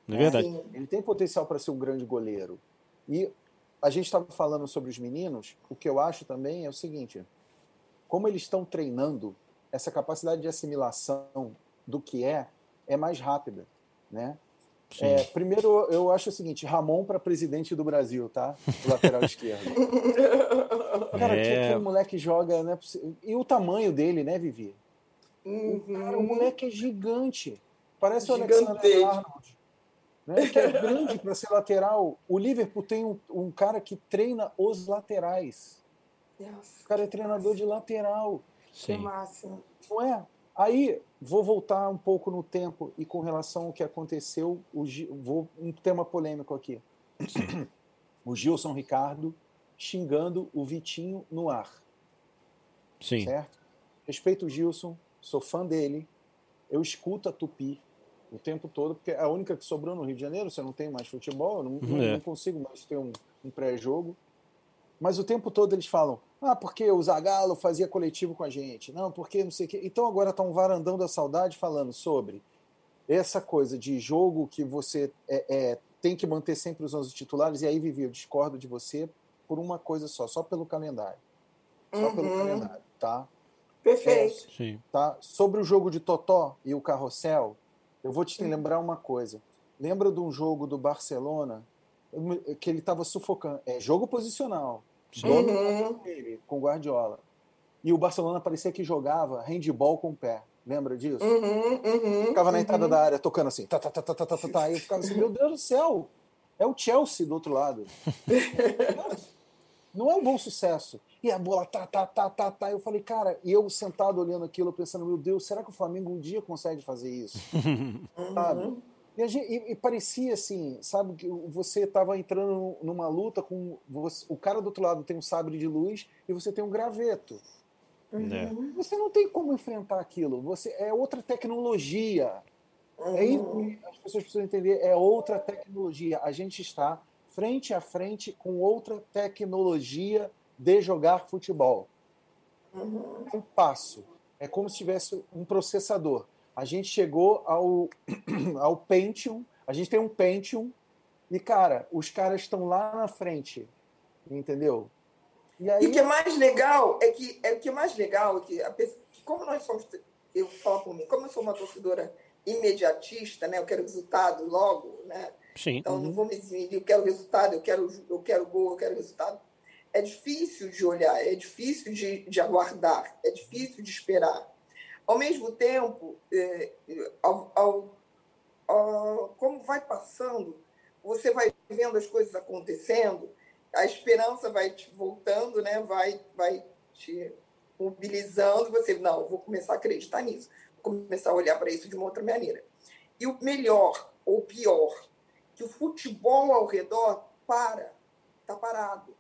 É verdade. Ele tem potencial para ser um grande goleiro. E a gente estava falando sobre os meninos, o que eu acho também é o seguinte: como eles estão treinando, essa capacidade de assimilação do que é é mais rápida, né? É, primeiro, eu acho o seguinte: Ramon para presidente do Brasil, tá? O lateral esquerdo. Cara, é... que aquele moleque joga, né? E o tamanho dele, né, Vivi? Uhum. Cara, o moleque é gigante. Parece o Alexander Arnold. Né? Que é grande para ser lateral. O Liverpool tem um, um, cara que treina os laterais. O cara é treinador de lateral. Sim. Que massa. Não é? Aí, vou voltar um pouco no tempo e com relação ao que aconteceu, o, vou, um tema polêmico aqui. O Gilson Ricardo xingando o Vitinho no ar. Sim. Certo? Respeito o Gilson, sou fã dele, eu escuto a Tupi o tempo todo, porque é a única que sobrou no Rio de Janeiro, você não tem mais futebol, eu não, é. não consigo mais ter um, um pré-jogo. Mas o tempo todo eles falam: ah, porque o Zagallo fazia coletivo com a gente. Não, porque não sei o quê. Então agora está um varandão da saudade falando sobre essa coisa de jogo que você é, é, tem que manter sempre os 11 titulares. E aí, Vivi, eu discordo de você por uma coisa só, só pelo calendário. Só uhum. pelo calendário, tá? Perfeito. É, tá? Sobre o jogo de Totó e o Carrossel, eu vou te lembrar uma coisa. Lembra de um jogo do Barcelona que ele estava sufocando. É jogo posicional. Uhum. Ele, com Guardiola. E o Barcelona parecia que jogava handball com o pé. Lembra disso? Uhum, uhum, ficava na entrada uhum. da área tocando assim. Tá, tá, tá, tá, tá, tá, tá. E eu ficava assim, meu Deus do céu. É o Chelsea do outro lado. Não é um bom sucesso. E a bola tá, tá, tá, tá, tá. Eu falei, cara, e eu sentado olhando aquilo, pensando, meu Deus, será que o Flamengo um dia consegue fazer isso? Sabe? E, gente, e, e, parecia assim, sabe, que você estava entrando numa luta com. Você, o cara do outro lado tem um sabre de luz e você tem um graveto. Uhum. Você não tem como enfrentar aquilo. Você É outra tecnologia. Uhum. É isso que as pessoas precisam entender. É outra tecnologia. A gente está frente a frente com outra tecnologia de jogar futebol. Uhum. Um passo. É como se tivesse um processador a gente chegou ao, ao Pentium, a gente tem um Pentium, e, cara, os caras estão lá na frente, entendeu? E, aí... e o que é mais legal é que, é, o que é mais legal é que, a, como nós somos, eu falo por mim, como eu sou uma torcedora imediatista, né? Eu quero resultado logo, né? Sim. Então, não vou me eximir, eu quero resultado, eu quero, eu quero gol, eu quero resultado. É difícil de olhar, é difícil de, de aguardar, é difícil de esperar. Ao mesmo tempo, é, ao, ao, ao, como vai passando, você vai vendo as coisas acontecendo, a esperança vai te voltando, né? vai, vai te mobilizando, você, não, vou começar a acreditar nisso, vou começar a olhar para isso de uma outra maneira. E o melhor, ou pior, que o futebol ao redor para, está parado.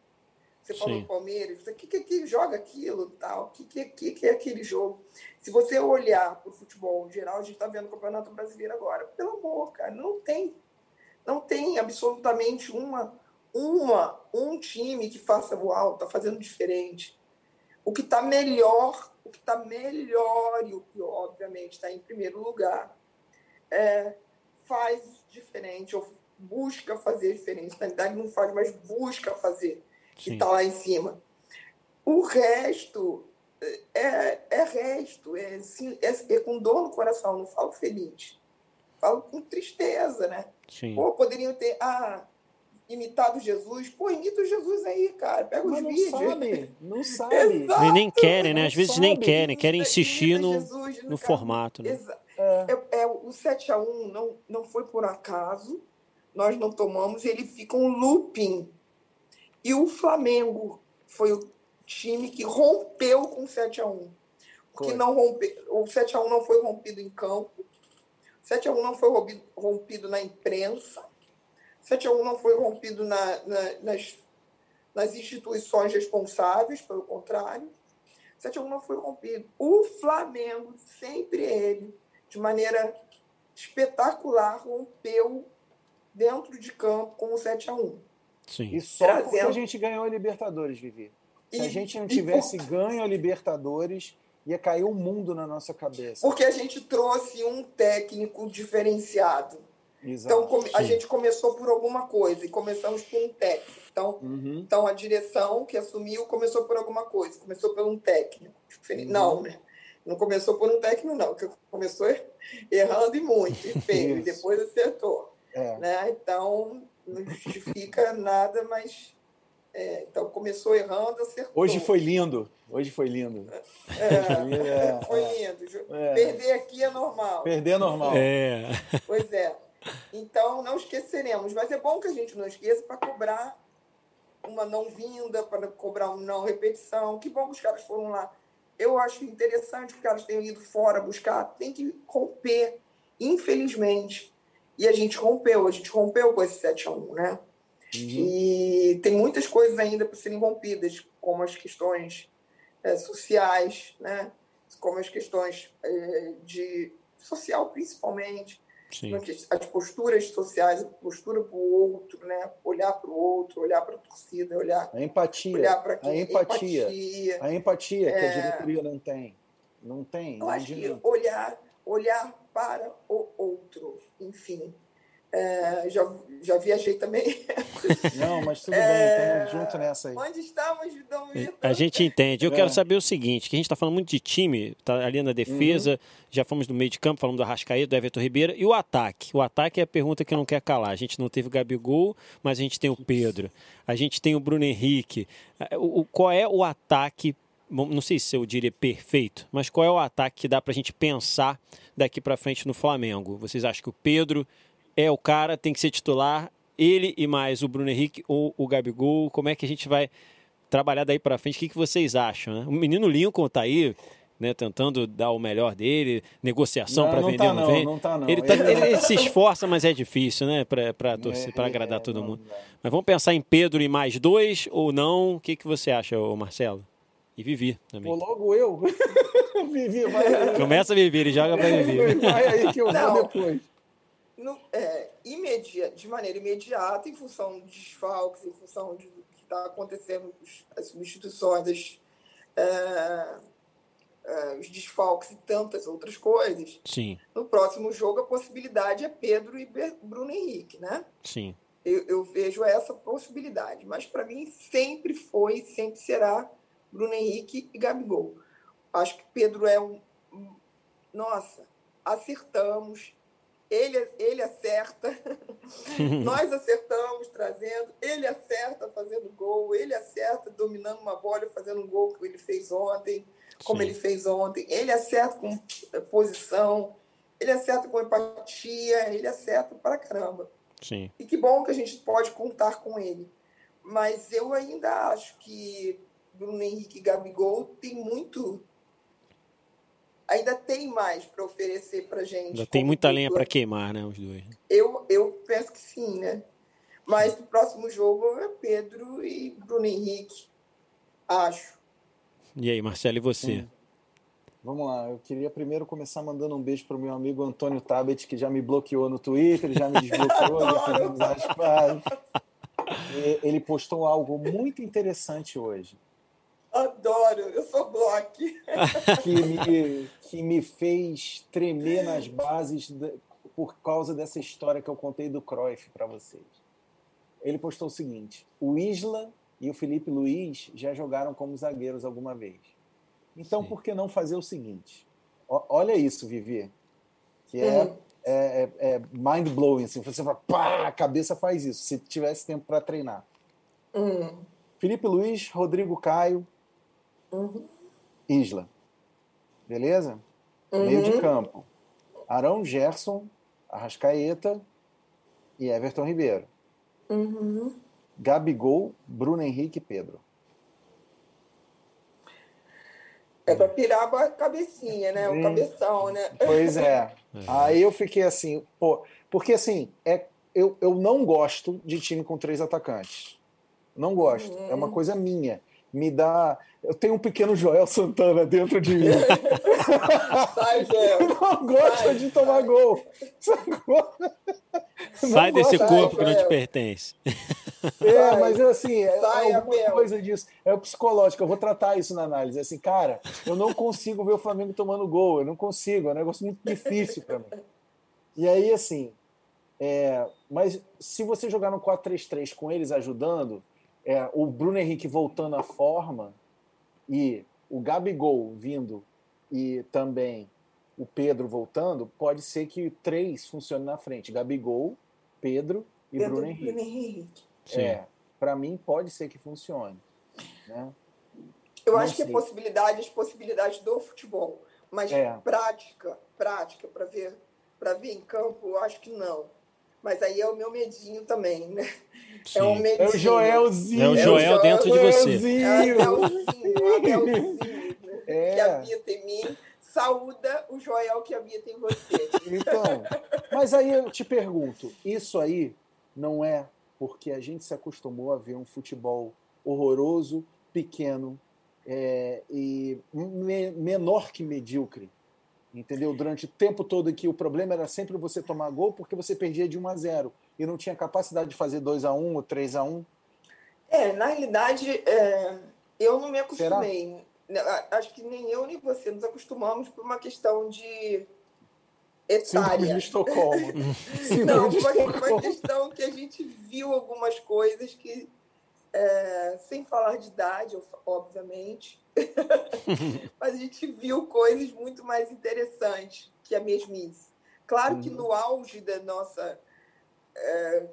Você falou do Palmeiras, o que, que, que joga aquilo tal? O que, que, que, que é aquele jogo? Se você olhar para o futebol em geral, a gente está vendo o Campeonato Brasileiro agora. Pelo amor, cara, não tem. Não tem absolutamente uma, uma, um time que faça uau, está fazendo diferente. O que está melhor, o que está melhor e o que, obviamente, está em primeiro lugar, é, faz diferente, ou busca fazer diferente. Na verdade, não faz, mas busca fazer que está lá em cima. O resto é, é resto, é, é, é, com dor no coração, não falo feliz. Falo com tristeza, né? Sim. Pô, poderiam ter ah, imitado Jesus. Pô, imita o Jesus aí, cara. Pega Mas os não vídeos. sabe, não sabe. Exato. Nem, querem, né? Às vezes sabe. nem querem, querem insistir no, Jesus no formato, né? É. É, é, o 7x1 não, não foi por acaso, nós não tomamos, ele fica um looping. E o Flamengo foi o time que rompeu com o 7x1. Porque Foi. não rompe, o 7x1 não foi rompido em campo, o 7x1 não foi rompido, na imprensa, o 7x1 não foi rompido na- na- nas, nas instituições responsáveis, pelo contrário. O 7x1 não foi rompido. O Flamengo, sempre ele, de maneira espetacular, rompeu dentro de campo com o 7x1. Sim. E só porque Trazendo- a gente ganhou a Libertadores, Vivi. Se a E- gente não tivesse por- ganho a Libertadores, ia cair o mundo na nossa cabeça. Porque a gente trouxe um técnico diferenciado. Exato. Então, a Sim. gente começou por alguma coisa e começamos por um técnico. Então, Uhum. então a direção que assumiu começou por alguma coisa, começou por um técnico. Uhum. Não, né? Não começou por um técnico, não. que Começou er- errando e muito, e feio, e depois acertou. É. né? Então, não justifica nada, mas. é, então, começou errando, acertou. Hoje foi lindo. Hoje foi lindo. É, foi lindo. É. Perder aqui é normal. Perder é normal. É. Pois é. Então, não esqueceremos. Mas é bom que a gente não esqueça para cobrar uma não vinda, para cobrar uma não repetição. Que bom que os caras foram lá. Eu acho interessante que os caras tenham ido fora buscar. Tem que romper, infelizmente. E a gente rompeu. A gente rompeu com esse 7 a 1 né? Uhum. E tem muitas coisas ainda para serem rompidas, como as questões eh, sociais, né? como as questões eh, de social, principalmente, Sim. as posturas sociais, a postura para o outro, né? olhar para o outro, olhar para a torcida, olhar, A empatia. olhar para a empatia. empatia. A empatia que a É. diretoria não tem. Não tem. Eu Não acho que olhar, olhar para o outro, enfim. É, já, já viajei também. Não, mas tudo É. bem, estamos juntos nessa aí. Onde estamos, Dom Vitor? A gente entende. Eu É. quero saber o seguinte, que a gente está falando muito de time, tá ali na defesa, Uhum. já fomos do meio de campo, falamos do Arrascaeta, do Everton Ribeira, e o ataque? O ataque é a pergunta que não quer calar. A gente não teve o Gabigol, mas a gente tem o Pedro. A gente tem o Bruno Henrique. O, o- qual é o ataque, não sei se eu diria perfeito, mas qual é o ataque que dá para a gente pensar daqui para frente no Flamengo? Vocês acham que o Pedro é o cara, tem que ser titular, ele e mais o Bruno Henrique ou o Gabigol? Como é que a gente vai trabalhar daí para frente? O que, que vocês acham? Né? O menino Lincoln tá aí, né, tentando dar o melhor dele, negociação para vender tá não, não, vem. não tá não. Ele, tá- Ele- ele- ele se esforça, mas é difícil, né, para torcer, É, para é, agradar é, todo mundo. Mas vamos pensar em Pedro e mais dois ou não? O que, que você acha, Marcelo? E Vivi também. Pô, logo eu. Vivi, vai aí. Começa a Vivi, ele joga para Vivi. Vai aí que eu Não. vou depois. No- é, imedia- de maneira imediata, em função de desfalques, em função de, do que está acontecendo, as substituições, as, é, é, os desfalques e tantas outras coisas. Sim, No próximo jogo, a possibilidade é Pedro e Bruno Henrique, né? sim. Eu, eu vejo essa possibilidade. Mas, para mim, sempre foi e sempre será Bruno Henrique e Gabigol. Acho que Pedro é um. Nossa, acertamos. Ele, ele acerta. Nós acertamos trazendo. Ele acerta fazendo gol. Ele acerta dominando uma bola fazendo um gol que ele fez ontem, como Sim. ele fez ontem. Ele acerta com eh, posição. Ele acerta com empatia. Ele acerta pra caramba. Sim. E que bom que a gente pode contar com ele. Mas eu ainda acho que Bruno Henrique e Gabigol tem muito. Ainda tem mais para oferecer para gente. Ainda tem muita lenha para queimar, né, os dois. Eu, eu penso que sim, né? Mas no próximo jogo é Pedro e Bruno Henrique. Acho. E aí, Marcelo, e você? Sim. Vamos lá, eu queria primeiro começar mandando um beijo para o meu amigo Antônio Tabet, que já me bloqueou no Twitter, já me desbloqueou, já fizemos as pazes. E Ele postou algo muito interessante hoje, Adoro. Eu sou bloque. que me, que me fez tremer nas bases da- por causa dessa história que eu contei do Cruyff para vocês. Ele postou o seguinte: o Isla e o Felipe Luiz já jogaram como zagueiros alguma vez. Então, Sim. por que não fazer o seguinte? O, olha isso, Vivi, que é, hum. é, é, é mind-blowing. Assim, você fala, pá, a cabeça faz isso, se tivesse tempo para treinar. Hum. Felipe Luiz, Rodrigo Caio, uhum. Isla. Beleza? Uhum. Meio de campo. Arão Gerson, Arrascaeta e Everton Ribeiro. Uhum. Gabigol, Bruno Henrique e Pedro. É para pirar a cabecinha, né? O cabeção, né? Pois é. é. Aí eu fiquei assim, pô, porque assim, é, eu, eu não gosto de time com três atacantes. Não gosto. Uhum. É uma coisa minha. Me dá. Eu tenho um pequeno Joel Santana dentro de mim. Sai, Joel. Não gosta sai, de tomar sai. gol. Sai desse corpo que não te pertence. É, mas assim, é, é alguma coisa disso. É o psicológico. Eu vou tratar isso na análise. Assim, cara, eu não consigo ver o Flamengo tomando gol. Eu não consigo. É um negócio muito difícil para mim. E aí, assim, é, mas se você jogar no 4-3-3 com eles ajudando, é, o Bruno Henrique voltando à forma e o Gabigol vindo e também o Pedro voltando, pode ser que três funcionem na frente: Gabigol, Pedro e Pedro Bruno Henrique. Henrique. É, para mim pode ser que funcione. Né? Eu Não acho sei. que é possibilidades, possibilidades do futebol, mas é. prática, prática para ver, para ver em campo, eu acho que não. Mas aí é o meu medinho também, né? Sim. É o medinho. É o Joelzinho. É o Joel dentro de você. É o Joelzinho, o Abelzinho, né? é. que habita em mim saúda o Joel que habita em você. Então, mas aí eu te pergunto, isso aí não é porque a gente se acostumou a ver um futebol horroroso, pequeno é, e me, menor que medíocre. Entendeu? Durante o tempo todo que o problema era sempre você tomar gol porque você perdia de 1 a 0 e não tinha capacidade de fazer 2 a 1 ou 3 a 1 É, na realidade, é, eu não me acostumei. Será? Né, acho que nem eu nem você nos acostumamos por uma questão de etária. Síndrome de Estocolmo. Não, de foi uma questão que a gente viu algumas coisas que, é, sem falar de idade, obviamente, mas a gente viu coisas muito mais interessantes que a mesmice. Claro que uhum. no auge da nossa. É,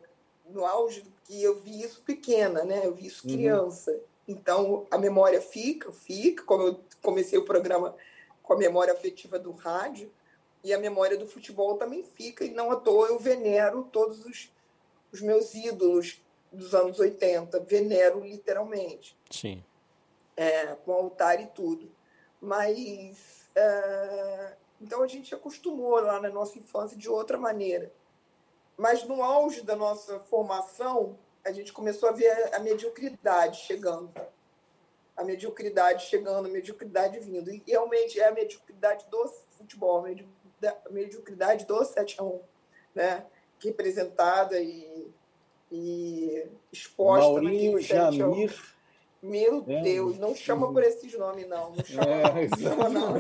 no auge que eu vi isso pequena, né? Eu vi isso uhum. criança. Uhum. Então, a memória fica, fica, como eu comecei o programa com a memória afetiva do rádio, e a memória do futebol também fica, e não à toa eu venero todos os, os meus ídolos dos anos 80, venero literalmente. Sim. É, com altar e tudo. Mas. É, então a gente acostumou lá na nossa infância de outra maneira. Mas no auge da nossa formação, a gente começou a ver a, mediocridade chegando. A mediocridade chegando, a mediocridade vindo. E realmente é a mediocridade do futebol, a mediocridade do 7 a 1 né? representada e, e exposta Maurinho Jamir. Meu é, Deus, não chama por esses nomes, não. Não chama, é, não, chama, não.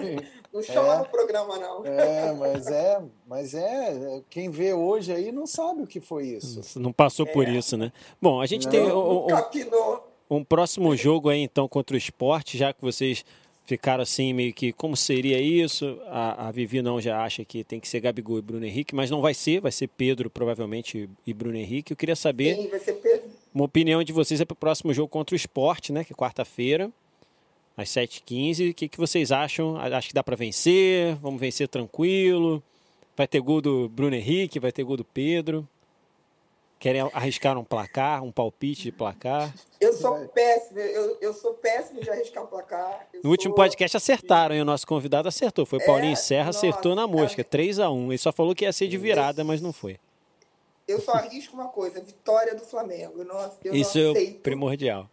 Não chama é, no programa, não. É, mas é, mas é. Quem vê hoje aí não sabe o que foi isso. Não passou por é. isso, né? Bom, a gente não, tem um, um, um, próximo jogo aí, então, contra o esporte, já que vocês ficaram assim, meio que como seria isso? A, a Vivi não já acha que tem que ser Gabigol e Bruno Henrique, mas não vai ser, vai ser Pedro, provavelmente, e Bruno Henrique. Eu queria saber. Sim, vai ser Pedro. Uma opinião de vocês é para o próximo jogo contra o esporte, né? Que é quarta-feira, às 7h15. O que, que vocês acham? Acho que dá para vencer? Vamos vencer tranquilo? Vai ter gol do Bruno Henrique? Vai ter gol do Pedro? Querem arriscar um placar, um palpite de placar? Eu sou péssimo, eu, eu sou péssimo de arriscar um placar. Eu no último podcast acertaram, e o nosso convidado acertou. Foi o Paulinho é, Serra, nossa, acertou na mosca, é... 3 a 1 Ele só falou que ia ser de virada, mas não foi. Eu só arrisco uma coisa, vitória do Flamengo. Nossa, isso é primordial.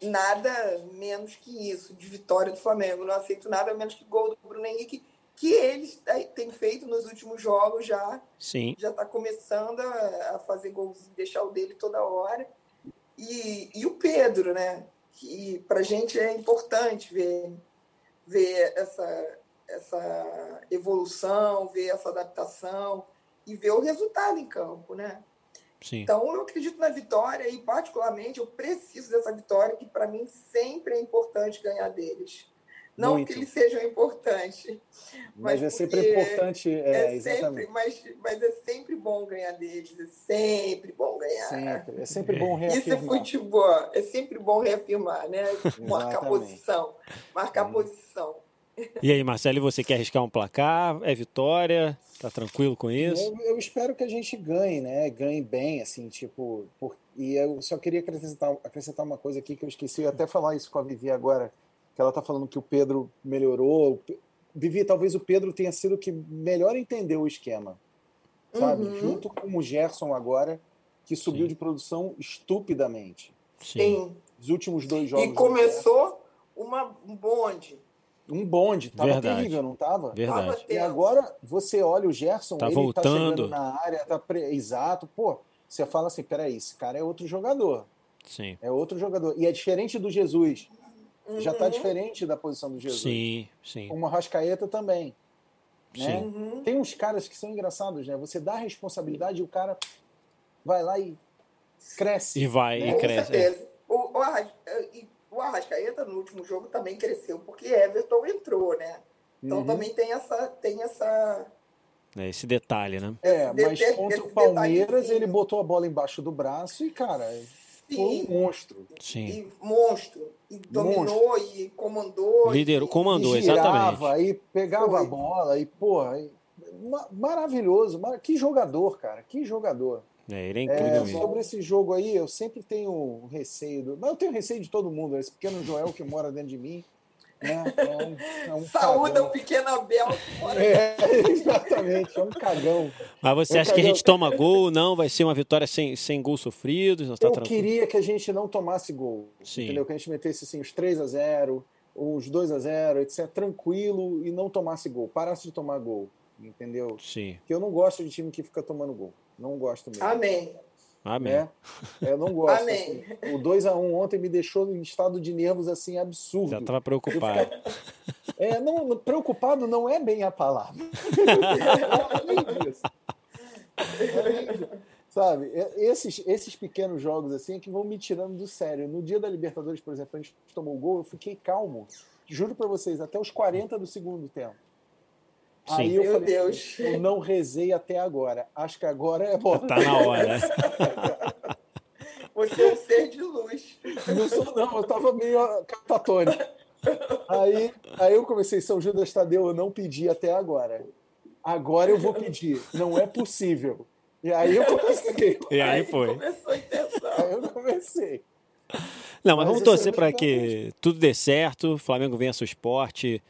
nada menos que isso, de vitória do Flamengo. Não aceito nada menos que gol do Bruno Henrique que eles têm feito nos últimos jogos já. Sim. Já está começando a fazer gols, deixar o dele toda hora. E, e o Pedro, né? Que para a gente é importante ver, ver essa, essa evolução, ver essa adaptação e ver o resultado em campo, né? Sim. Então eu acredito na vitória e particularmente eu preciso dessa vitória que para mim sempre é importante ganhar deles Não Muito. que eles sejam importantes. Mas, Mas é sempre importante, é, É, exatamente. sempre, mas, mas é sempre bom ganhar deles, é sempre bom ganhar. Sempre. É sempre bom Isso é reafirmar. futebol, é sempre bom reafirmar, né? Marcar posição, marcar Hum. posição. E aí, Marcelo, você quer arriscar um placar? É vitória? Tá tranquilo com isso? Eu, eu espero que a gente ganhe, né? Ganhe bem, assim, tipo. Por... E eu só queria acrescentar, acrescentar uma coisa aqui que eu esqueci, eu ia até falar isso com a Vivi agora, que ela tá falando que o Pedro melhorou. Vivi, talvez o Pedro tenha sido o que melhor entendeu o esquema, sabe? Uhum. Junto com o Gerson agora, que subiu Sim. de produção estupidamente. Sim. Os últimos dois jogos. E começou uma, um bonde. Um bonde, tava Verdade. terrível, não tava? Verdade. Tava E agora você olha o Gerson, Tá ele voltando. tá chegando na área, tá pre- exato, pô. Você fala assim, peraí, esse cara é outro jogador, Sim. é outro jogador. E é diferente do Jesus, já tá Uhum. diferente da posição do Jesus. Sim, sim. Como o Rascaeta também, né? Sim. Uhum. Tem uns caras que são engraçados, né? Você dá a responsabilidade e o cara vai lá e cresce. E vai, né? e Com cresce. é. certeza. O, o, Arras- e o Arrascaeta no último jogo também cresceu, porque Everton entrou, né? Então Uhum. também tem essa, tem essa. É, esse detalhe, né? É, mas contra o Palmeiras ele botou a bola embaixo do braço e, cara, foi um Sim, monstro. Sim. e monstro. E dominou e comandou. Liderou, e- comandou, e girava, exatamente. aí pegava Foi. a bola e, porra, e- ma- maravilhoso. mar- Que jogador, cara, que jogador. É, ele é É, incrível mesmo. sobre esse jogo aí, eu sempre tenho receio. Do... Mas eu tenho receio de todo mundo. Esse pequeno Joel que mora dentro de mim. Né? É um, é um Saúda cagão. o pequeno Abel É, exatamente, é um cagão. Mas você Eu acha que a gente toma gol? Não, vai ser uma vitória sem, sem gols sofridos? Tá Eu tranquilo. queria que a gente não tomasse gol. Sim. Entendeu? Que a gente metesse assim, os 3 a 0 os 2 a 0 etc. Tranquilo e não tomasse gol. Parasse de tomar gol. Entendeu? Sim. Porque eu não gosto de time que fica tomando gol. Não gosto mesmo. Amém. Amém. né? Eu não gosto. Amém. assim. O 2 a 1 ontem me deixou em estado de nervos assim absurdo. Já estava preocupado. É, não, preocupado não é bem a palavra. É nem isso. É nem isso. Sabe, é- esses, esses pequenos jogos assim é que vão me tirando do sério. No dia da Libertadores, por exemplo, a gente tomou o gol, eu fiquei calmo. Juro pra vocês, até os 40 do segundo tempo. Sim. Aí eu Meu falei, Deus. eu não rezei até agora. Acho que agora é bom. Tá na hora. Você é um ser de luz. Não sou, não, eu tava meio catatônico. Aí, aí eu comecei, São Judas Tadeu, eu não pedi até agora. Agora eu vou pedir. Não é possível. E aí eu comecei. E aí foi. Começou a intenção. Aí eu comecei. Não, mas Mas vamos é torcer para muito que tudo dê certo, o Flamengo vença o esporte.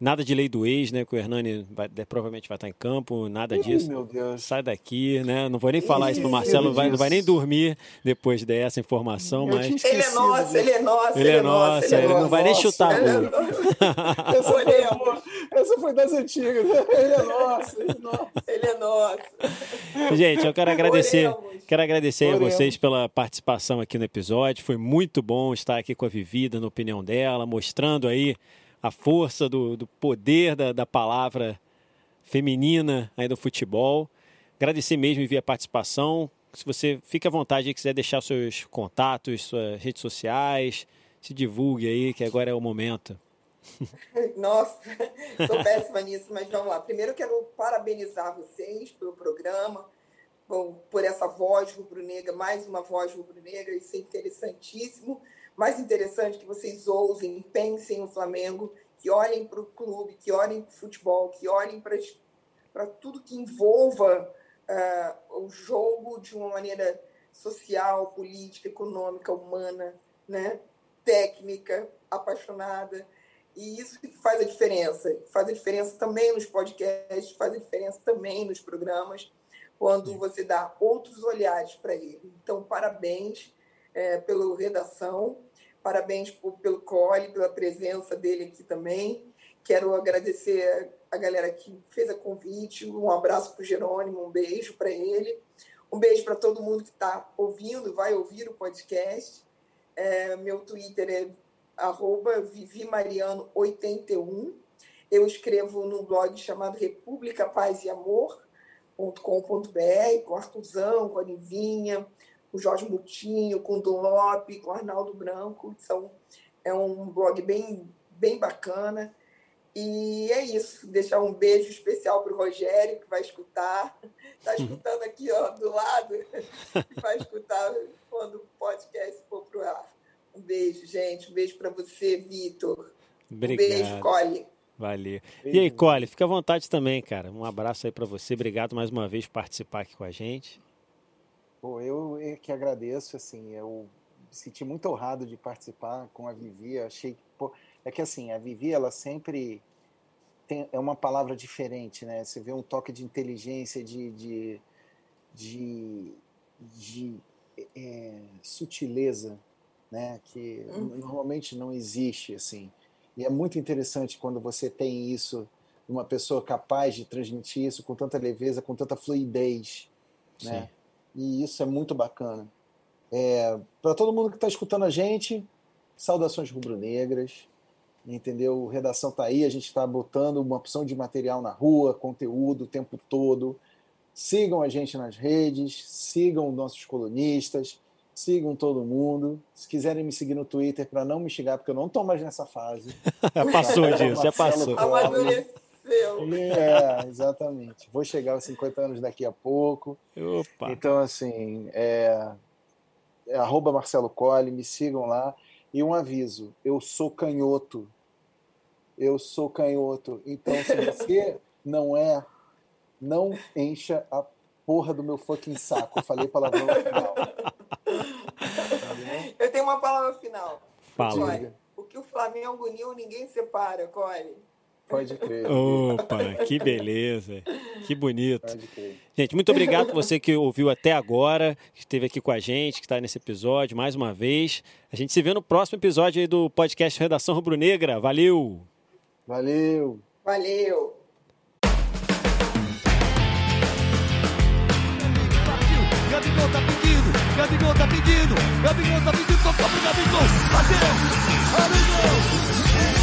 Nada de lei do ex, né? Que o Hernani vai- de- provavelmente vai estar em campo, nada Ih, disso. meu Deus. Sai daqui, né? Não vou nem falar isso pro Ih, Marcelo, vai, não vai nem dormir depois dessa informação, Eu mas. tinha Ele é nosso, ele é nosso, Ele é nosso, ele não vai nem chutar Ele é gol. nosso. Essa foi. Essa foi das antigas. Ele é nosso, ele é nosso. Ele é nosso. Gente, eu quero agradecer, Oremos. quero agradecer a Oremos. vocês pela participação aqui no episódio. Foi muito bom estar aqui com a Vivi, dando a opinião dela, mostrando aí a força do, do poder da, da palavra feminina aí do futebol. Agradecer mesmo Vivi a participação. Se você fica à vontade e quiser deixar seus contatos, suas redes sociais, se divulgue aí, que agora é o momento. Nossa, sou péssima nisso, mas vamos lá. Primeiro, quero parabenizar vocês pelo programa, por essa voz rubro-negra, mais uma voz rubro-negra, isso é interessantíssimo. Mais interessante que vocês ousem, pensem no Flamengo, que olhem para o clube, que olhem para o futebol, que olhem para tudo que envolva ah, o jogo de uma maneira social, política, econômica, humana, né? técnica, apaixonada. E isso que faz a diferença. Faz a diferença também nos podcasts, faz a diferença também nos programas, quando você dá outros olhares para ele. Então, parabéns é, pela redação, parabéns por, pelo Cole, pela presença dele aqui também. Quero agradecer a galera que fez a convite. Um abraço para o Jerônimo, um beijo para ele. Um beijo para todo mundo que está ouvindo, vai ouvir o podcast. É, meu Twitter é arroba vivimariano81. Eu escrevo num blog chamado República Paz e com Artuzão, com a Nivinha, o Jorge Mutinho, com o Dunlop, com o Arnaldo Branco. São, é um blog bem, bem bacana. E é isso. Deixar um beijo especial para o Rogério, que vai escutar. Está escutando aqui ó, do lado, vai escutar quando o podcast for para o ar. Um beijo, gente. Um beijo para você, Vitor. Obrigado. Um beijo, Cole. Valeu. E aí, Cole, fica à vontade também, cara. Um abraço aí para você. Obrigado mais uma vez por participar aqui com a gente. Pô, eu é que agradeço, assim, eu me senti muito honrado de participar com a Vivi, eu achei, pô, é que assim, a Vivi, ela sempre tem, é uma palavra diferente, né, você vê um toque de inteligência, de, de, de, de é, sutileza, né, que uhum. normalmente não existe, assim, e é muito interessante quando você tem isso, uma pessoa capaz de transmitir isso com tanta leveza, com tanta fluidez, né? E isso é muito bacana. É, Para todo mundo que está escutando a gente, saudações rubro-negras, entendeu? Redação tá aí, a gente está botando uma opção de material na rua, conteúdo o tempo todo. Sigam a gente nas redes, sigam nossos colunistas, sigam todo mundo. Se quiserem me seguir no Twitter para não me xingar, porque eu não estou mais nessa fase. passou disso, já passou. É, exatamente. Vou chegar aos 50 anos daqui a pouco. Opa. Então, assim, é, é arroba Marcelo Colli, me sigam lá. E um aviso, eu sou canhoto. Eu sou canhoto. Então, se você não é, não encha a porra do meu fucking saco. Eu falei palavrão no final. Eu tenho uma palavra final. Fala. o que o Flamengo uniu, ninguém separa, Cole. Pode crer. Opa, que beleza. Que bonito. Gente, muito obrigado você que ouviu até agora, que esteve aqui com a gente, que está nesse episódio mais uma vez. A gente se vê no próximo episódio do podcast Redação Rubro Negra. Valeu! Valeu! Valeu! Gabigol tá pedindo, Gabigol tá pedindo, Gabigol tá pedindo, pro Gabigol, bateu, Gabigol!